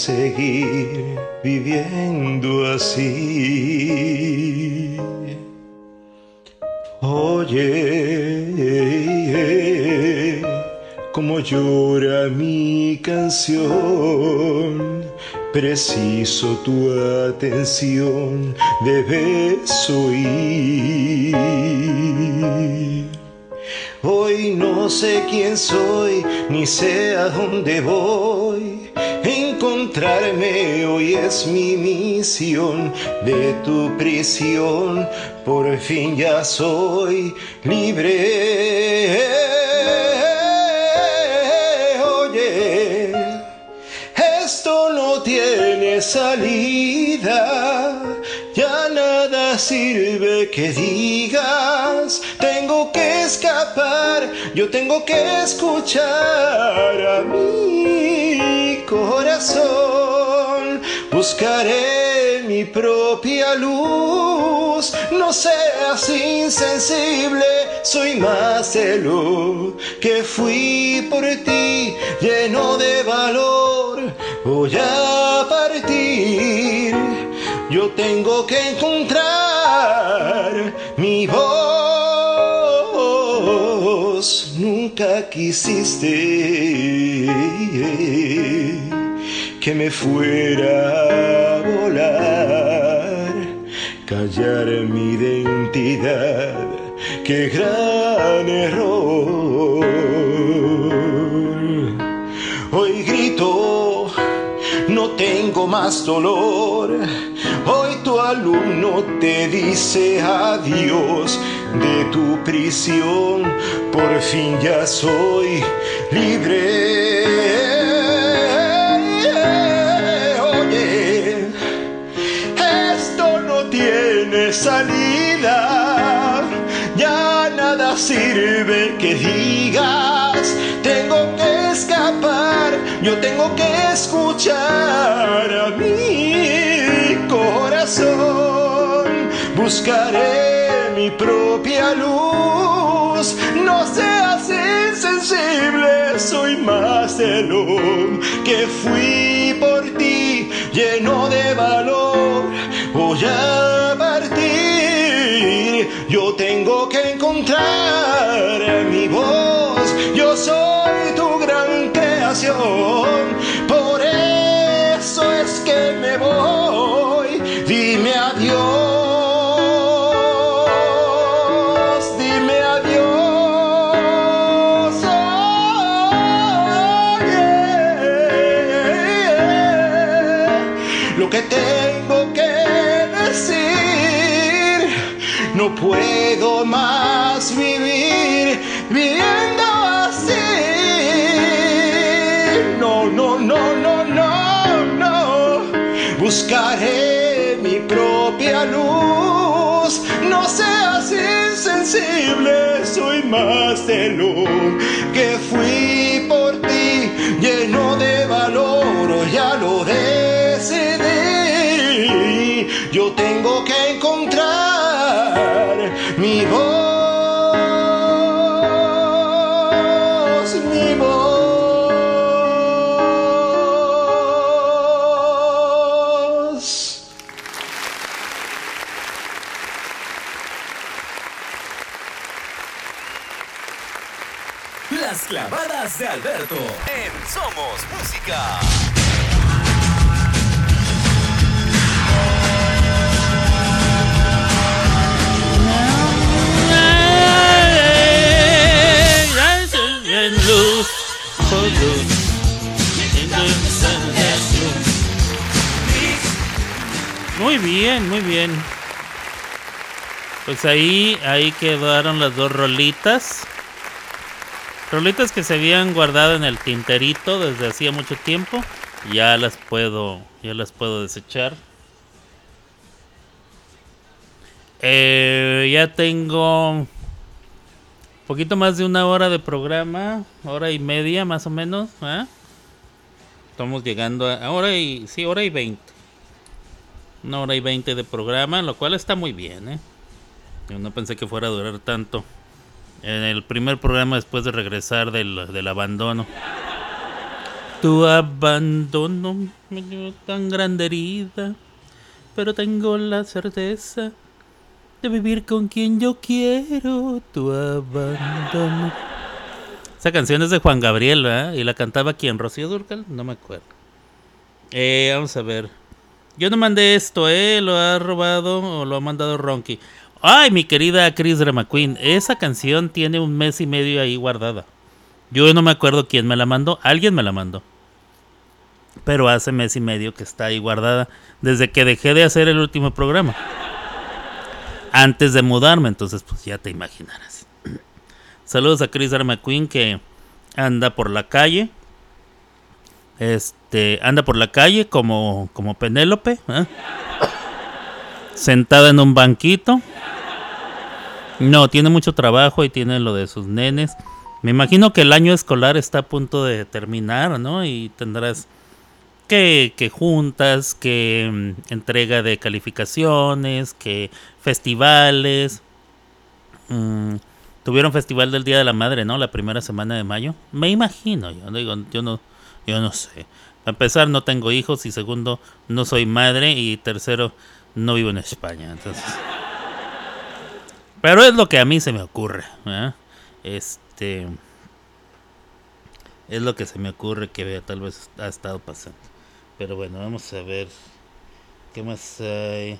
Speaker 6: seguir viviendo así. Oye, como llora mi canción, preciso tu atención, debes oír. Hoy no sé quién soy, ni sé a dónde voy. Es mi misión de tu prisión. Por fin ya soy libre. Oye, esto no tiene salida. Ya nada sirve que digas, tengo que escapar, yo tengo que escuchar a mi corazón. Buscaré mi propia luz, no seas insensible, soy más de lo que fui por ti, lleno de valor, voy a partir. Yo tengo que encontrar mi voz. Nunca quisiste que me fuera a volar, callar mi identidad. Qué gran error. Hoy grito, no tengo más dolor. Hoy tu alumno te dice adiós de tu prisión. Por fin ya soy libre. Salida. Ya nada sirve que digas, tengo que escapar, yo tengo que escuchar a mi corazón. Buscaré mi propia luz, no seas insensible, soy más de lo que fui por ti, lleno de valor. A partir, yo tengo que encontrar mi voz, yo soy tu gran creación, por eso es que me voy, dime adiós, Buscaré mi propia luz. No seas insensible, soy más de lo que fui por ti, lleno de valor. Ya lo decidí. Yo tengo que encontrar mi voz,
Speaker 1: Muy bien, muy bien. Pues ahí, ahí quedaron las dos rolitas. Rolitas que se habían guardado en el tinterito desde hacía mucho tiempo. Ya las puedo, ya las puedo desechar. Eh, ya tengo un poquito más de una hora de programa, hora y media más o menos. ¿eh? Estamos llegando a hora y sí, hora y veinte. Una hora y veinte de programa, lo cual está muy bien, ¿eh? Yo no pensé que fuera a durar tanto. En el primer programa después de regresar del, del abandono. Tu abandono me dio tan grande herida, pero tengo la certeza de vivir con quien yo quiero. Tu abandono. Esa canción es de Juan Gabriel, ¿verdad? Y la cantaba quién, Rocío Durcal, no me acuerdo. Eh, vamos a ver. Yo no mandé esto, ¿eh? Lo ha robado o lo ha mandado Ronky. Ay, mi querida Chris Drama Queen, esa canción tiene un mes y medio ahí guardada. Yo no me acuerdo quién me la mandó, alguien me la mandó. Pero hace mes y medio que está ahí guardada, desde que dejé de hacer el último programa. Antes de mudarme, entonces pues ya te imaginarás. Saludos a Chris Drama Queen que anda por la calle. Este, anda por la calle como, como Penélope. ¿eh? Sentada en un banquito. No, tiene mucho trabajo y tiene lo de sus nenes. Me imagino que el año escolar está a punto de terminar, ¿no? Y tendrás que, que juntas, que mm, entrega de calificaciones, que festivales. Mm, tuvieron festival del Día de la Madre, ¿no? La primera semana de mayo. Me imagino, yo digo, yo no, yo no sé. Para empezar, no tengo hijos y segundo, no soy madre y tercero, no vivo en España. Entonces, pero es lo que a mí se me ocurre. Este es lo que se me ocurre que tal vez ha estado pasando. Pero bueno, vamos a ver qué más hay.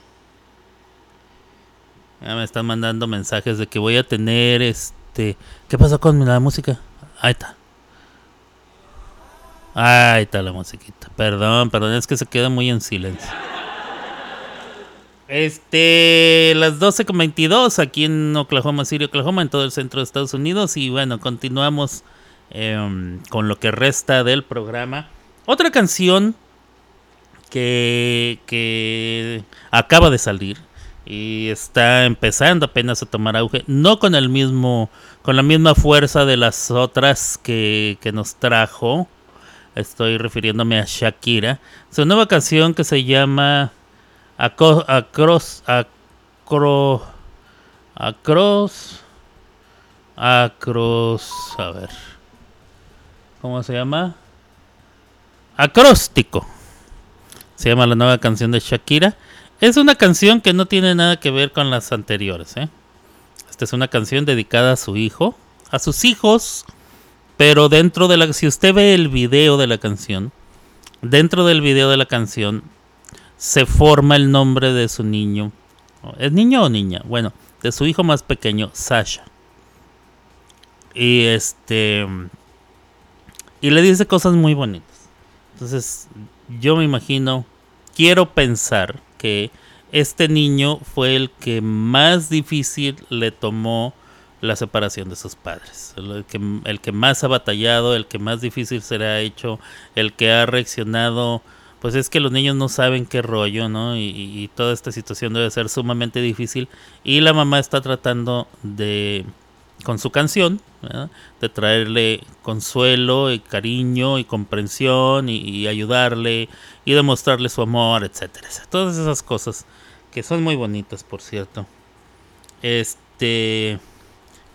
Speaker 1: Ya me están mandando mensajes de que voy a tener este. ¿Qué pasó con la música? Ahí está. Ahí está la musiquita. Perdón, perdón, es que se queda muy en silencio. Este, las 12.22 aquí en Oklahoma City, Oklahoma, en todo el centro de Estados Unidos. Y bueno, continuamos em, con lo que resta del programa. Otra canción que, que acaba de salir y está empezando apenas a tomar auge, no con el mismo, con la misma fuerza de las otras que, que nos trajo. Estoy refiriéndome a Shakira. Su nueva canción que se llama Aco- Across, acro, across, across, a ver, ¿cómo se llama? Acróstico. Se llama la nueva canción de Shakira. Es una canción que no tiene nada que ver con las anteriores. ¿eh? Esta es una canción dedicada a su hijo, a sus hijos, pero dentro de la... Si usted ve el video de la canción, dentro del video de la canción se forma el nombre de su niño. ¿Es niño o niña? Bueno, de su hijo más pequeño, Sasha. Y este... Y le dice cosas muy bonitas. Entonces, yo me imagino, quiero pensar que este niño fue el que más difícil le tomó la separación de sus padres. El que, el que más ha batallado, el que más difícil se le ha hecho, el que ha reaccionado. Pues es que los niños no saben qué rollo, ¿no? Y, toda esta situación debe ser sumamente difícil. Y la mamá está tratando de, con su canción, de traerle consuelo y cariño y comprensión y, y ayudarle y demostrarle su amor, etcétera. Todas esas cosas que son muy bonitas, por cierto. Este,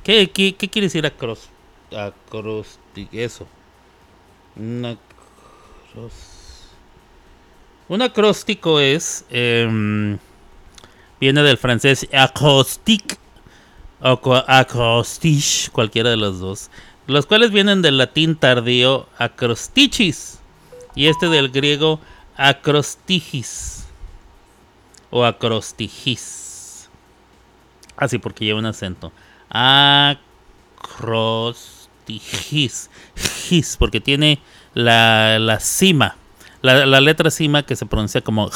Speaker 1: ¿qué, qué, qué quiere decir acros, acrosti- eso? Un acróstico es em, viene del francés acrostic o acrostiche, cualquiera de los dos, los cuales vienen del latín tardío acrostichis y este del griego acrostigis o acrostigis. Así porque lleva un acento. Acrostigis. Gis, porque tiene la, la cima. La, la letra cima que se pronuncia como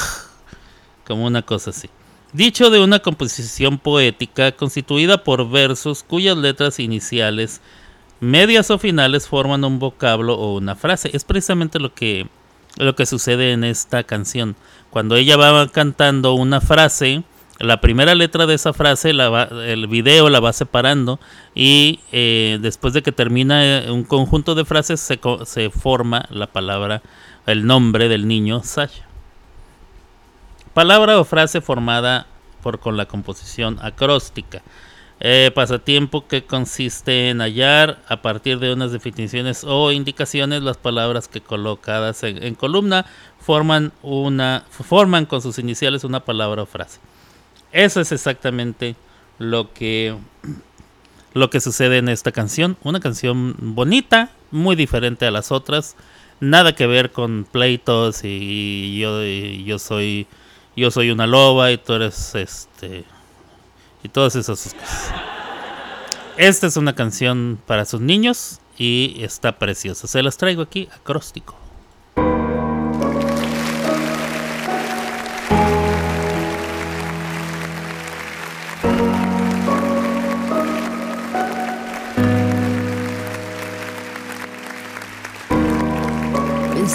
Speaker 1: como una cosa así. Dicho de una composición poética constituida por versos cuyas letras iniciales, medias o finales forman un vocablo o una frase. Es precisamente lo que, lo que sucede en esta canción. Cuando ella va cantando una frase, la primera letra de esa frase, va- el video la va separando y eh, después de que termina eh, un conjunto de frases se, se forma la palabra, el nombre del niño Sasha. palabra o frase formada por con la composición acróstica. Eh, pasatiempo que consiste en hallar a partir de unas definiciones o indicaciones las palabras que colocadas en, en columna forman una forman con sus iniciales una palabra o frase. Eso es exactamente lo que lo que sucede en esta canción, una canción bonita, muy diferente a las otras, nada que ver con pleitos y yo y yo soy yo soy una loba y tú eres este y todas esas cosas. Esta es una canción para sus niños y está preciosa. Se las traigo aquí acróstico.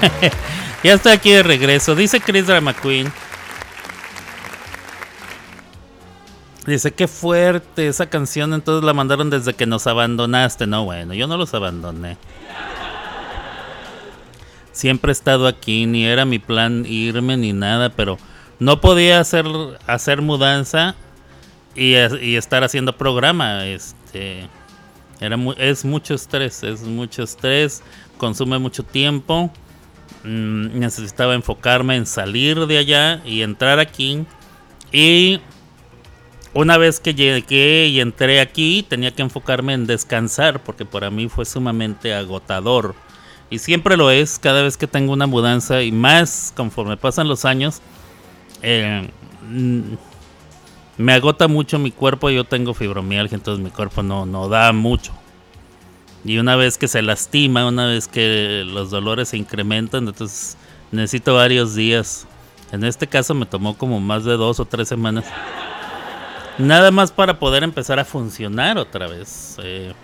Speaker 1: Ya estoy aquí de regreso. Dice Chris Drama Queen. Dice que fuerte esa canción. Entonces la mandaron desde que nos abandonaste. No, bueno, yo no los abandoné. Siempre he estado aquí. Ni era mi plan irme ni nada. Pero no podía hacer, hacer mudanza y, estar haciendo programa. Este. Era es mucho estrés. Es mucho estrés. Consume mucho tiempo. Mm, necesitaba enfocarme en salir de allá y entrar aquí. Y una vez que llegué y entré aquí, tenía que enfocarme en descansar porque para mí fue sumamente agotador. Y siempre lo es cada vez que tengo una mudanza y más conforme pasan los años. eh, mm, me agota mucho mi cuerpo. Yo tengo fibromialgia, entonces mi cuerpo no, no da mucho. Y una vez que se lastima, una vez que los dolores se incrementan, entonces necesito varios días. En este caso me tomó como más de dos o tres semanas. Nada más para poder empezar a funcionar otra vez. eh,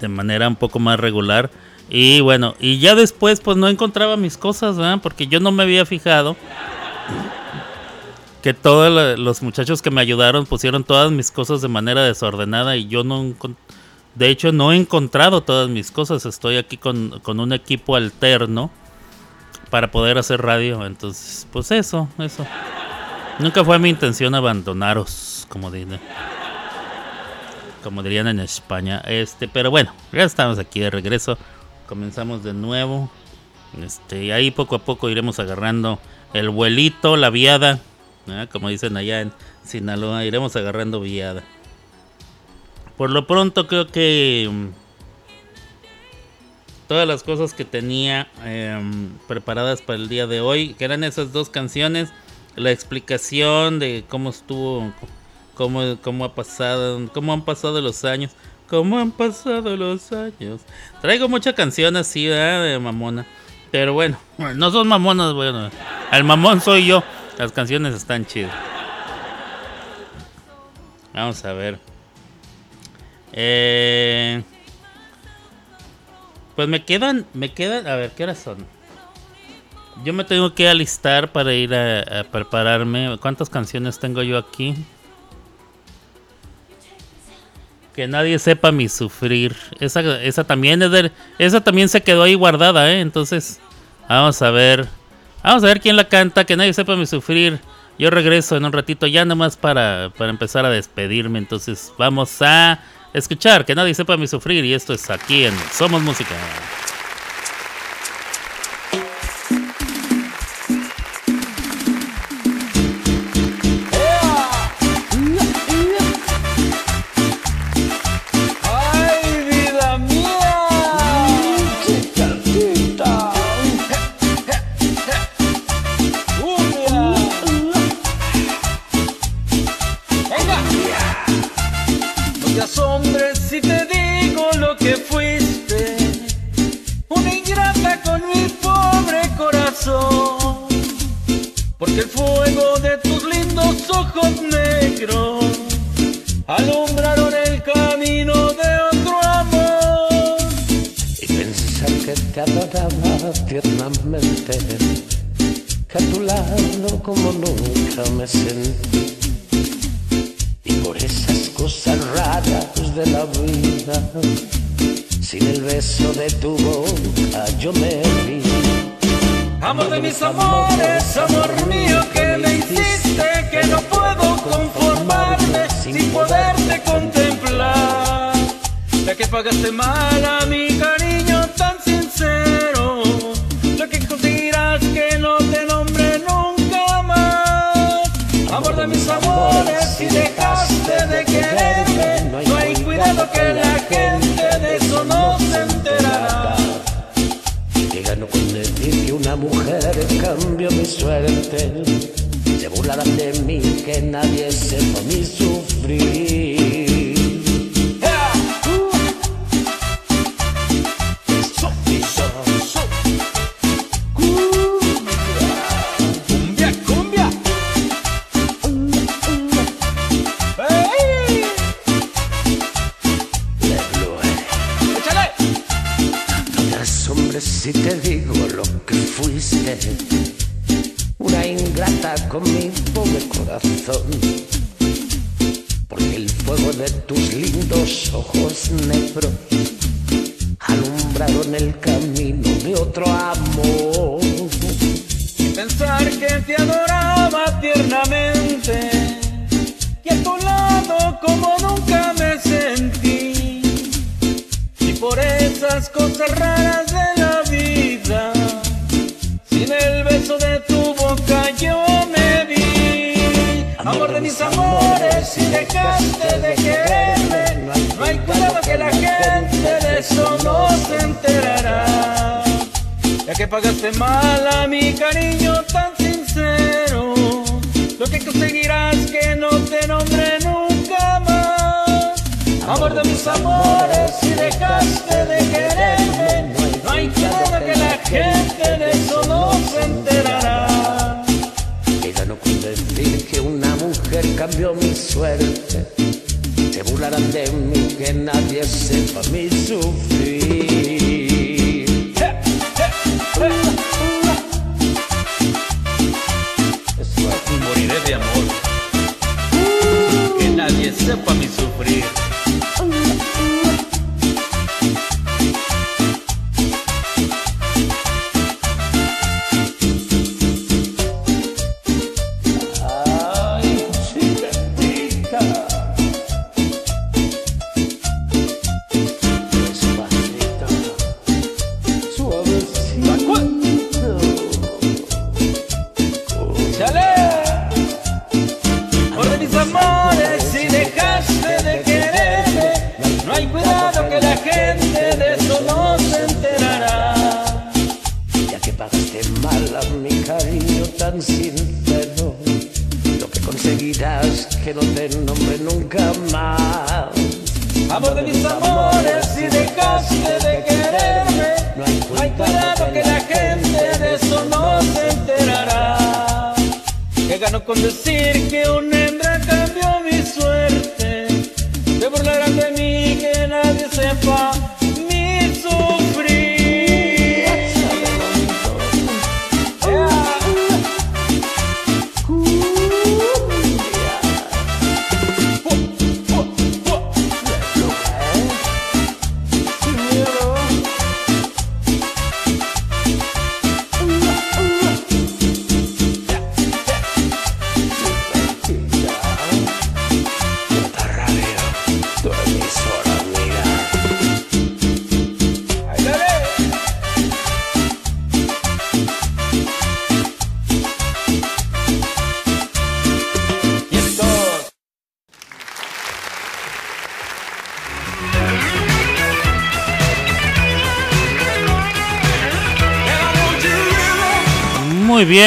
Speaker 1: de manera un poco más regular. Y bueno, y ya después pues no encontraba mis cosas, ¿verdad? Porque yo no me había fijado que todos los muchachos que me ayudaron pusieron todas mis cosas de manera desordenada y yo no encon- de hecho no he encontrado todas mis cosas. Estoy aquí con, con un equipo alterno para poder hacer radio. Entonces pues eso eso. Nunca fue mi intención abandonaros como dirían como dirían en España. Este pero bueno ya estamos aquí de regreso. Comenzamos de nuevo. Este, y ahí poco a poco iremos agarrando el vuelito, la viada, ¿ah? como dicen allá en Sinaloa, iremos agarrando viada. Por lo pronto creo que mm, todas las cosas que tenía em, preparadas para el día de hoy, que eran esas dos canciones, la explicación de cómo estuvo, cómo, cómo ha pasado, cómo han pasado los años, cómo han pasado los años. Traigo mucha canción así. De mamona. Pero bueno, no son mamonas, bueno. El mamón soy yo. Las canciones están chidas. Vamos a ver. Eh, pues me quedan, me quedan, a ver, ¿qué horas son? Yo me tengo que alistar para ir a, prepararme. ¿Cuántas canciones tengo yo aquí? Que nadie sepa mi sufrir. Esa, esa también es esa también se quedó ahí guardada, ¿eh? Entonces, vamos a ver. Vamos a ver quién la canta. Que nadie sepa mi sufrir. Yo regreso en un ratito ya nomás para, para empezar a despedirme. Entonces, vamos a escuchar. Que nadie sepa mi sufrir. Y esto es aquí en Somos Música.
Speaker 7: Te si te digo lo que fuiste. Una ingrata con mi pobre corazón. Porque el fuego de tus lindos ojos negros alumbraron el camino de otro amor.
Speaker 8: y pensar que te adoraba tiernamente, que a tu lado como nunca me sentí. Y por esas cosas raras de la vida, sin el beso de tu boca yo me vi.
Speaker 7: Amor de mis amores, amor mío que me hiciste, que no puedo conformarme sin poderte contemplar. Ya que pagaste mal a mi de mis amores, si dejaste de quererme, no hay cuidado que la gente de eso no se enterará.
Speaker 8: Que gano con decir que una mujer cambió mi suerte. Se burlarán de mí, que nadie sepa mi sufrir. Ingrata con mi pobre corazón,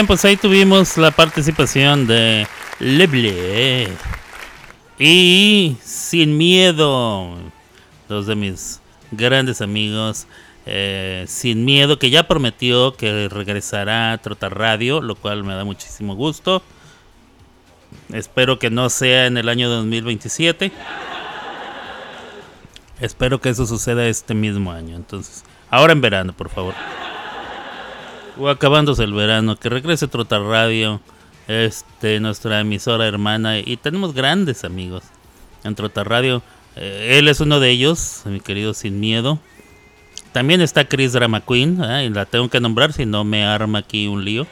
Speaker 1: bien, pues ahí tuvimos la participación de Leble y Sin Miedo, dos de mis grandes amigos. eh, Sin Miedo, que ya prometió que regresará a Trotar Radio, lo cual me da muchísimo gusto. Espero que no sea en el año 2027. Espero que eso suceda este mismo año. Entonces, ahora en verano, por favor. O acabándose el verano, que regrese Trotar Radio, este, nuestra emisora hermana, y tenemos grandes amigos en Trotar Radio. Eh, él es uno de ellos, mi querido Sin Miedo. También está Chris Drama Queen, ¿eh? y la tengo que nombrar si no me arma aquí un lío.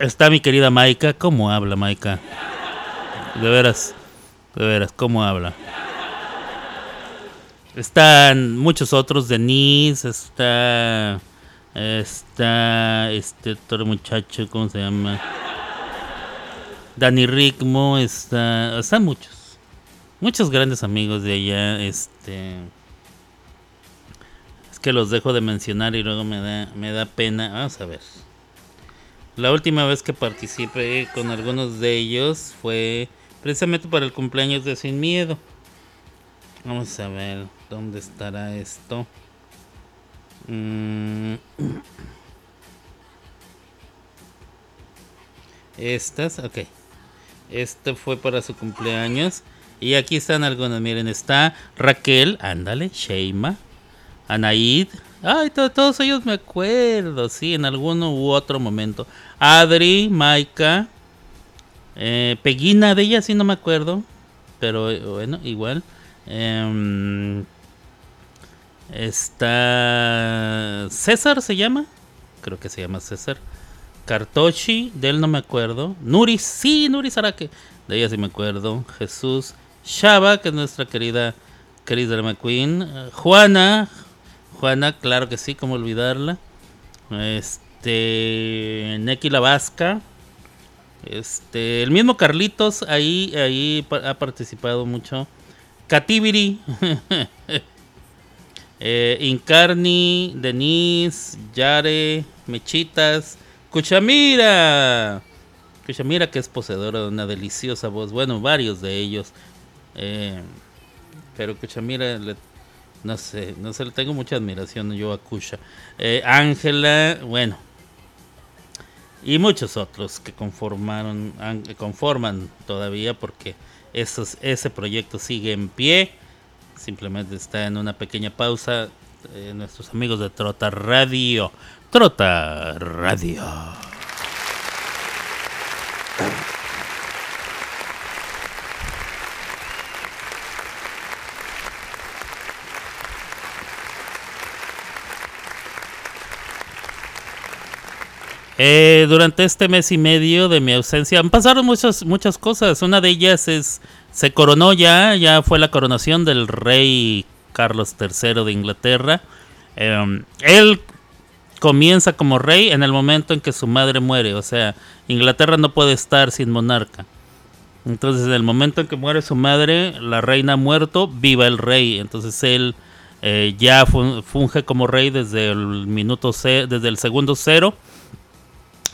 Speaker 1: Está mi querida Maika, ¿cómo habla Maika? De veras, de veras, ¿cómo habla? Están muchos otros, Denise, está. Está. Este otro muchacho, ¿cómo se llama? Dani Rickmo, está. Están muchos. Muchos grandes amigos de allá, este. Es que los dejo de mencionar y luego me da, me da pena. Vamos a ver. La última vez que participé con algunos de ellos fue precisamente para el cumpleaños de Sin Miedo. Vamos a ver dónde estará esto. Mm. Estas, ok. Este fue para su cumpleaños. Y aquí están algunas. Miren, está Raquel, ándale, Sheima, Anaid. Ay, to- todos ellos me acuerdo, sí, en alguno u otro momento. Adri, Maika, eh, Peguina, de ella sí no me acuerdo. Pero eh, bueno, igual. Em, está César, ¿se llama? Creo que se llama César. Cartochi, de él no me acuerdo. Nuri, sí, Nuri Sarake. De ella sí me acuerdo. Jesús. Shaba, que es nuestra querida Chris Drama Queen. Eh, Juana. Juana, claro que sí, cómo olvidarla. Este. Neki La Vasca. Este. El mismo Carlitos, ahí, ahí ha participado mucho. Katibiri. Eh, Incarni, Denise, Yare, Mechitas, Cuchamira, Kuchamira, que es poseedora de una deliciosa voz. Bueno, varios de ellos. Eh, pero Kuchamira, le- no sé, no sé, le tengo mucha admiración yo a Kusha. Eh, Ángela, bueno. Y muchos otros que conformaron, conforman todavía porque ese proyecto sigue en pie. Simplemente está en una pequeña pausa. eh, nuestros amigos de Trota Radio. Trota Radio. Eh, durante este mes y medio de mi ausencia han pasado muchas, muchas cosas. Una de ellas es, se coronó ya, ya fue la coronación del rey Carlos III de Inglaterra. Eh, él comienza como rey en el momento en que su madre muere. O sea, Inglaterra no puede estar sin monarca. Entonces, en el momento en que muere su madre, la reina ha muerto, viva el rey. Entonces él eh, ya fun- funge como rey desde el minuto desde el segundo cero.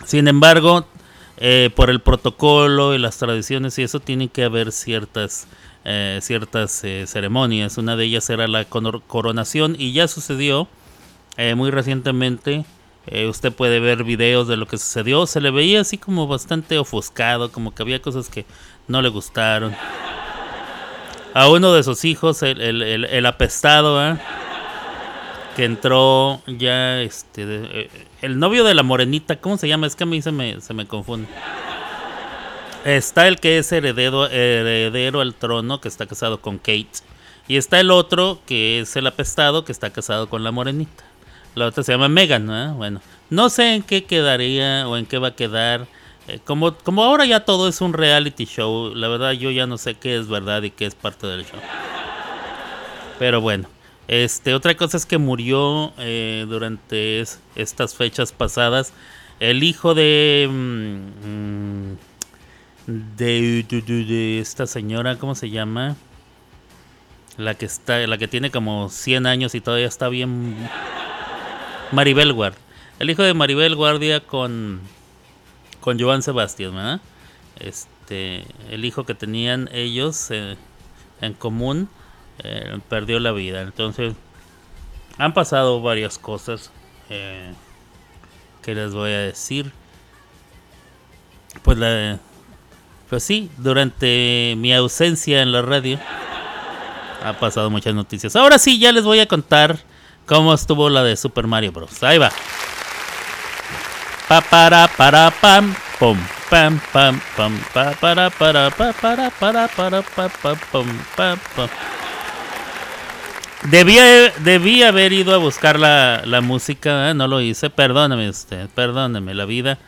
Speaker 1: Sin embargo, eh, por el protocolo y las tradiciones y eso tienen que haber ciertas eh, ciertas eh, ceremonias. Una de ellas era la coronación y ya sucedió eh, muy recientemente. Eh, usted puede ver videos de lo que sucedió. Se le veía así como bastante ofuscado, como que había cosas que no le gustaron. A uno de sus hijos, el, el- el- el apestado, que entró ya, este, el novio de la morenita, ¿cómo se llama? Es que a mí se me, se me confunde. Está el que es heredero, heredero al trono, que está casado con Kate. Y está el otro, que es el apestado, que está casado con la morenita. La otra se llama Megan, ¿no? Bueno, no sé en qué quedaría o en qué va a quedar. Eh, como, como ahora ya todo es un reality show, la verdad yo ya no sé qué es verdad y qué es parte del show. Pero bueno, este, otra cosa es que murió eh, durante es- estas fechas pasadas el hijo de, mm, mm, de- de esta señora, ¿cómo se llama? La que está, la que tiene como 100 años y todavía está bien. Maribel Guard. El hijo de Maribel Guardia con con Joan Sebastián, ¿verdad? Este, el hijo que tenían ellos eh, en común eh, perdió la vida. Entonces, han pasado varias cosas eh, que les voy a decir. Pues la, pues sí, durante mi ausencia en la radio ha pasado muchas noticias. Ahora sí, ya les voy a contar cómo estuvo la de Super Mario Bros. Ahí va. Pa para para pam pum pam pam pam pa para para pa para para para pa pa pum pa pam. Debía, debí haber ido a buscar la, la música, ¿eh? no lo hice, perdóneme usted, perdóneme la vida.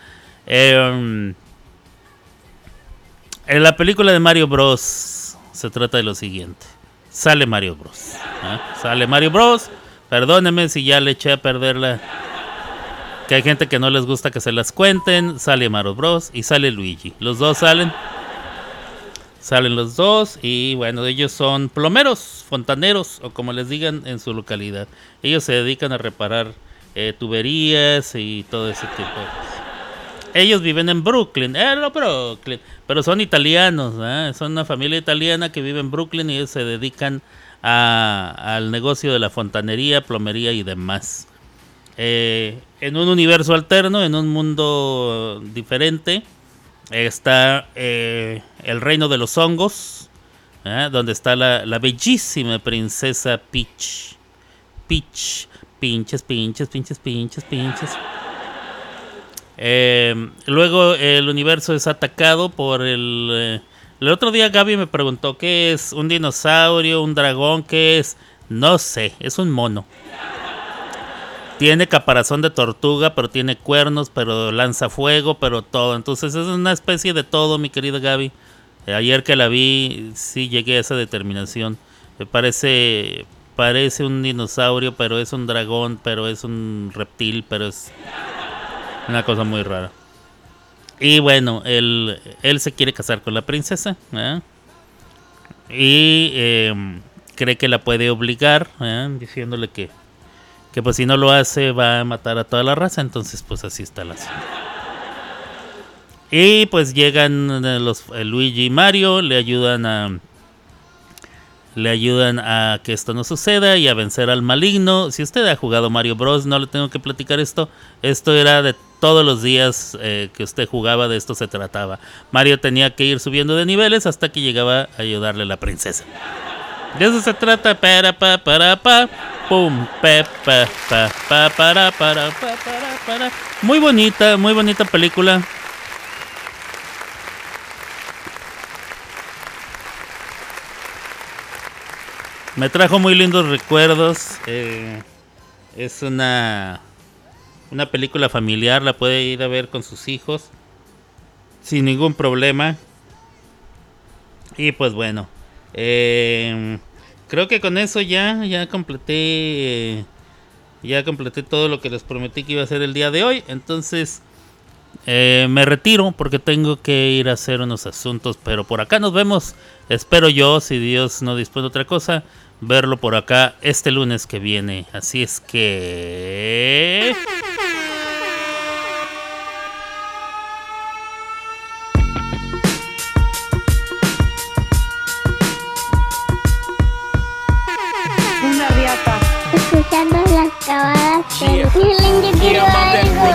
Speaker 1: Em, en la película de Mario Bros. se trata de lo siguiente. Sale Mario Bros. ¿eh? Sale Mario Bros. Perdóneme si ya le eché a perder la... Que hay gente que no les gusta que se las cuenten. Sale Mario Bros. y sale Luigi. Los dos salen. Salen los dos y bueno, ellos son plomeros, fontaneros o como les digan en su localidad. Ellos se dedican a reparar eh, tuberías y todo ese tipo de cosas. Ellos viven en Brooklyn, eh, no, Brooklyn, pero son italianos, ¿eh? son una familia italiana que vive en Brooklyn y ellos se dedican a- al negocio de la fontanería, plomería y demás. Eh, en un universo alterno, en un mundo diferente, está eh, el reino de los hongos, ¿eh? donde está la, bellísima princesa Peach. Peach, pinches, pinches, pinches, pinches, pinches. Eh, luego el universo es atacado por el... eh, el otro día Gaby me preguntó qué es un dinosaurio, un dragón, qué es... No sé, es un mono. Tiene caparazón de tortuga, pero tiene cuernos, pero lanza fuego, pero todo. Entonces es una especie de todo, mi querida Gaby. Eh, ayer que la vi, sí llegué a esa determinación. Me parece, parece un dinosaurio, pero es un dragón, pero es un reptil, pero es una cosa muy rara. Y bueno, él, él se quiere casar con la princesa. ¿eh? Y eh, cree que la puede obligar, ¿eh? diciéndole que, que pues si no lo hace va a matar a toda la raza. Entonces pues así está la asunto. Y pues llegan eh, los eh, Luigi y Mario, le ayudan a le ayudan a que esto no suceda y a vencer al maligno. Si usted ha jugado Mario Bros, no le tengo que platicar esto. Esto era de todos los días eh, que usted jugaba, de esto se trataba. Mario tenía que ir subiendo de niveles hasta que llegaba a ayudarle a la princesa. De eso se trata. Para pa para pa. Pum, pe, pa, pa, pa, para, para, pa, para, para. Muy bonita, muy bonita película. Me trajo muy lindos recuerdos. eh, es una una película familiar, la puede ir a ver con sus hijos sin ningún problema. Y pues bueno, eh, creo que con eso ya ya completé ya completé todo lo que les prometí que iba a hacer el día de hoy. Entonces eh, me retiro porque tengo que ir a hacer unos asuntos, pero por acá nos vemos. Espero yo, si Dios no dispone de otra cosa, verlo por acá este lunes que viene. Así es que...
Speaker 9: Una.
Speaker 10: Escuchando las
Speaker 11: Yeah.
Speaker 10: Yo quiero algo.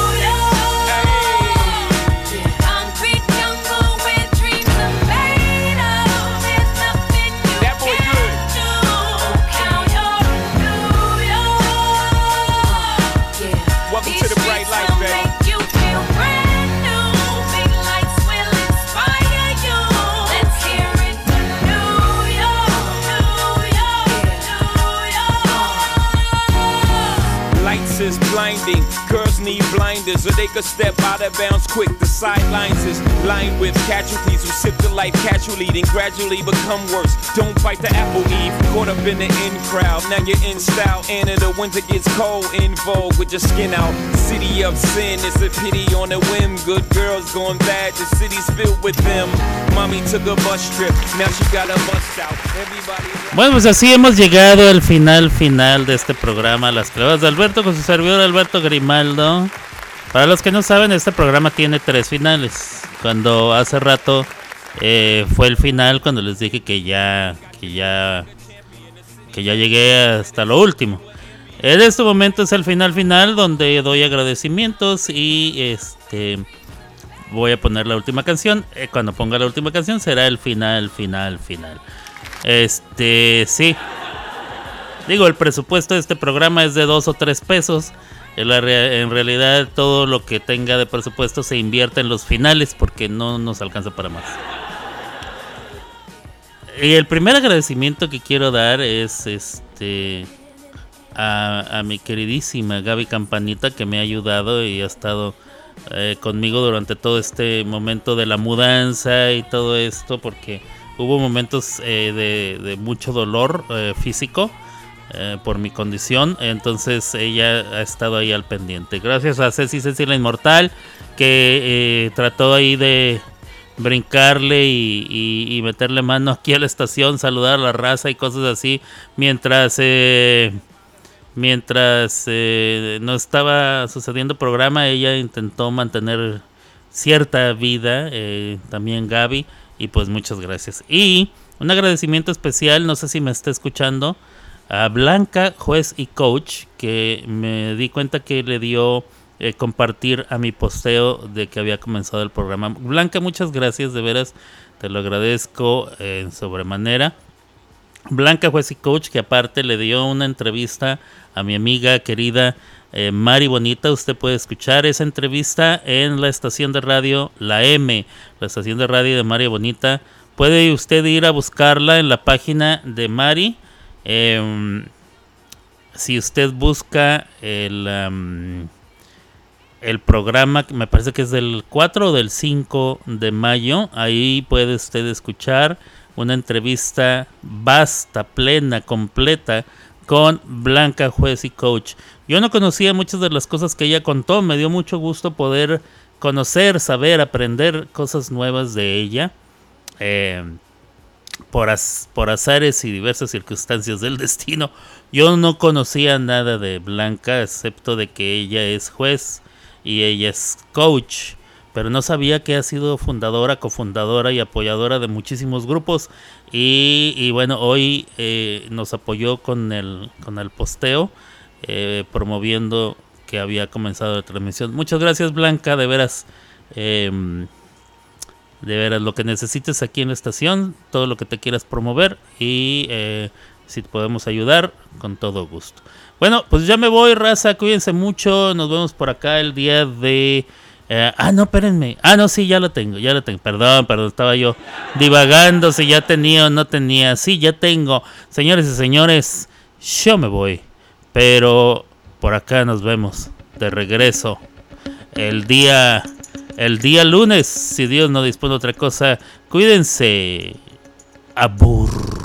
Speaker 11: Fiend need blinders so they could step out of bounds quick. The sidelines is lined with casualties who sip the life casually, then gradually become worse. Don't bite the apple eve. Caught up in the in crowd. Now you're in style. And in the winter gets cold. In vogue with your skin out. City of sin. It's a pity on a whim. Good girls going bad. The city's filled with them. Mommy took a bus trip. Now she got a bus out. Everybody.
Speaker 1: Bueno, pues así hemos llegado al final final de este programa, Las Clavas de Alberto, con su servidor Alberto Grimaldo. Para los que no saben, este programa tiene tres finales. Cuando hace rato eh, fue el final, cuando les dije que ya, que ya, que ya llegué hasta lo último. En este momento es el final final donde doy agradecimientos y este voy a poner la última canción. Eh, cuando ponga la última canción será el final, final, final. Este, sí. Digo, el presupuesto de este programa es de dos o tres pesos. En, la en realidad todo lo que tenga de presupuesto se invierte en los finales porque no nos alcanza para más. y el primer agradecimiento que quiero dar es este a, a mi queridísima Gaby Campanita que me ha ayudado y ha estado eh, conmigo durante todo este momento de la mudanza y todo esto porque hubo momentos eh, de, de mucho dolor eh, físico eh, por mi condición. Entonces ella ha estado ahí al pendiente. Gracias a Ceci Ceci la Inmortal que eh, trató ahí de brincarle y, meterle mano aquí a la estación, saludar a la raza y cosas así. Mientras... eh, Mientras no estaba sucediendo programa, ella intentó mantener cierta vida, también Gaby, y pues muchas gracias. Y un agradecimiento especial, no sé si me está escuchando, a Blanca, juez y coach, que me di cuenta que le dio eh, compartir a mi posteo de que había comenzado el programa. Blanca, muchas gracias, de veras, te lo agradezco en sobremanera. Blanca Juez y Coach, que aparte le dio una entrevista a mi amiga querida eh, Mari Bonita. Usted puede escuchar esa entrevista en la estación de radio La M, la estación de radio de Mari Bonita. Puede usted ir a buscarla en la página de Mari. Em, si usted busca el, el programa, me parece que es del 4 o del 5 de mayo, ahí puede usted escuchar una entrevista vasta, plena, completa con Blanca Juez y Coach. Yo no conocía muchas de las cosas que ella contó, me dio mucho gusto poder conocer, saber, aprender cosas nuevas de ella. Eh, por, az- por azares y diversas circunstancias del destino, yo no conocía nada de Blanca, excepto de que ella es juez y ella es coach, pero no sabía que ha sido fundadora, cofundadora y apoyadora de muchísimos grupos. Y, bueno, hoy eh, nos apoyó con el, con el posteo, eh, promoviendo que había comenzado la transmisión. Muchas gracias, Blanca, de veras. em, de veras lo que necesites aquí en la estación, todo lo que te quieras promover y eh, si te podemos ayudar, con todo gusto. Bueno, pues ya me voy, raza, cuídense mucho, nos vemos por acá el día de... eh, ah, no, espérenme. Ah, no, sí, ya lo tengo, ya lo tengo. Perdón, perdón, estaba yo divagando si ya tenía o no tenía. Sí, ya tengo. Señores y señores, yo me voy. Pero por acá nos vemos de regreso el día el día lunes, si Dios no dispone otra cosa. Cuídense. Abur.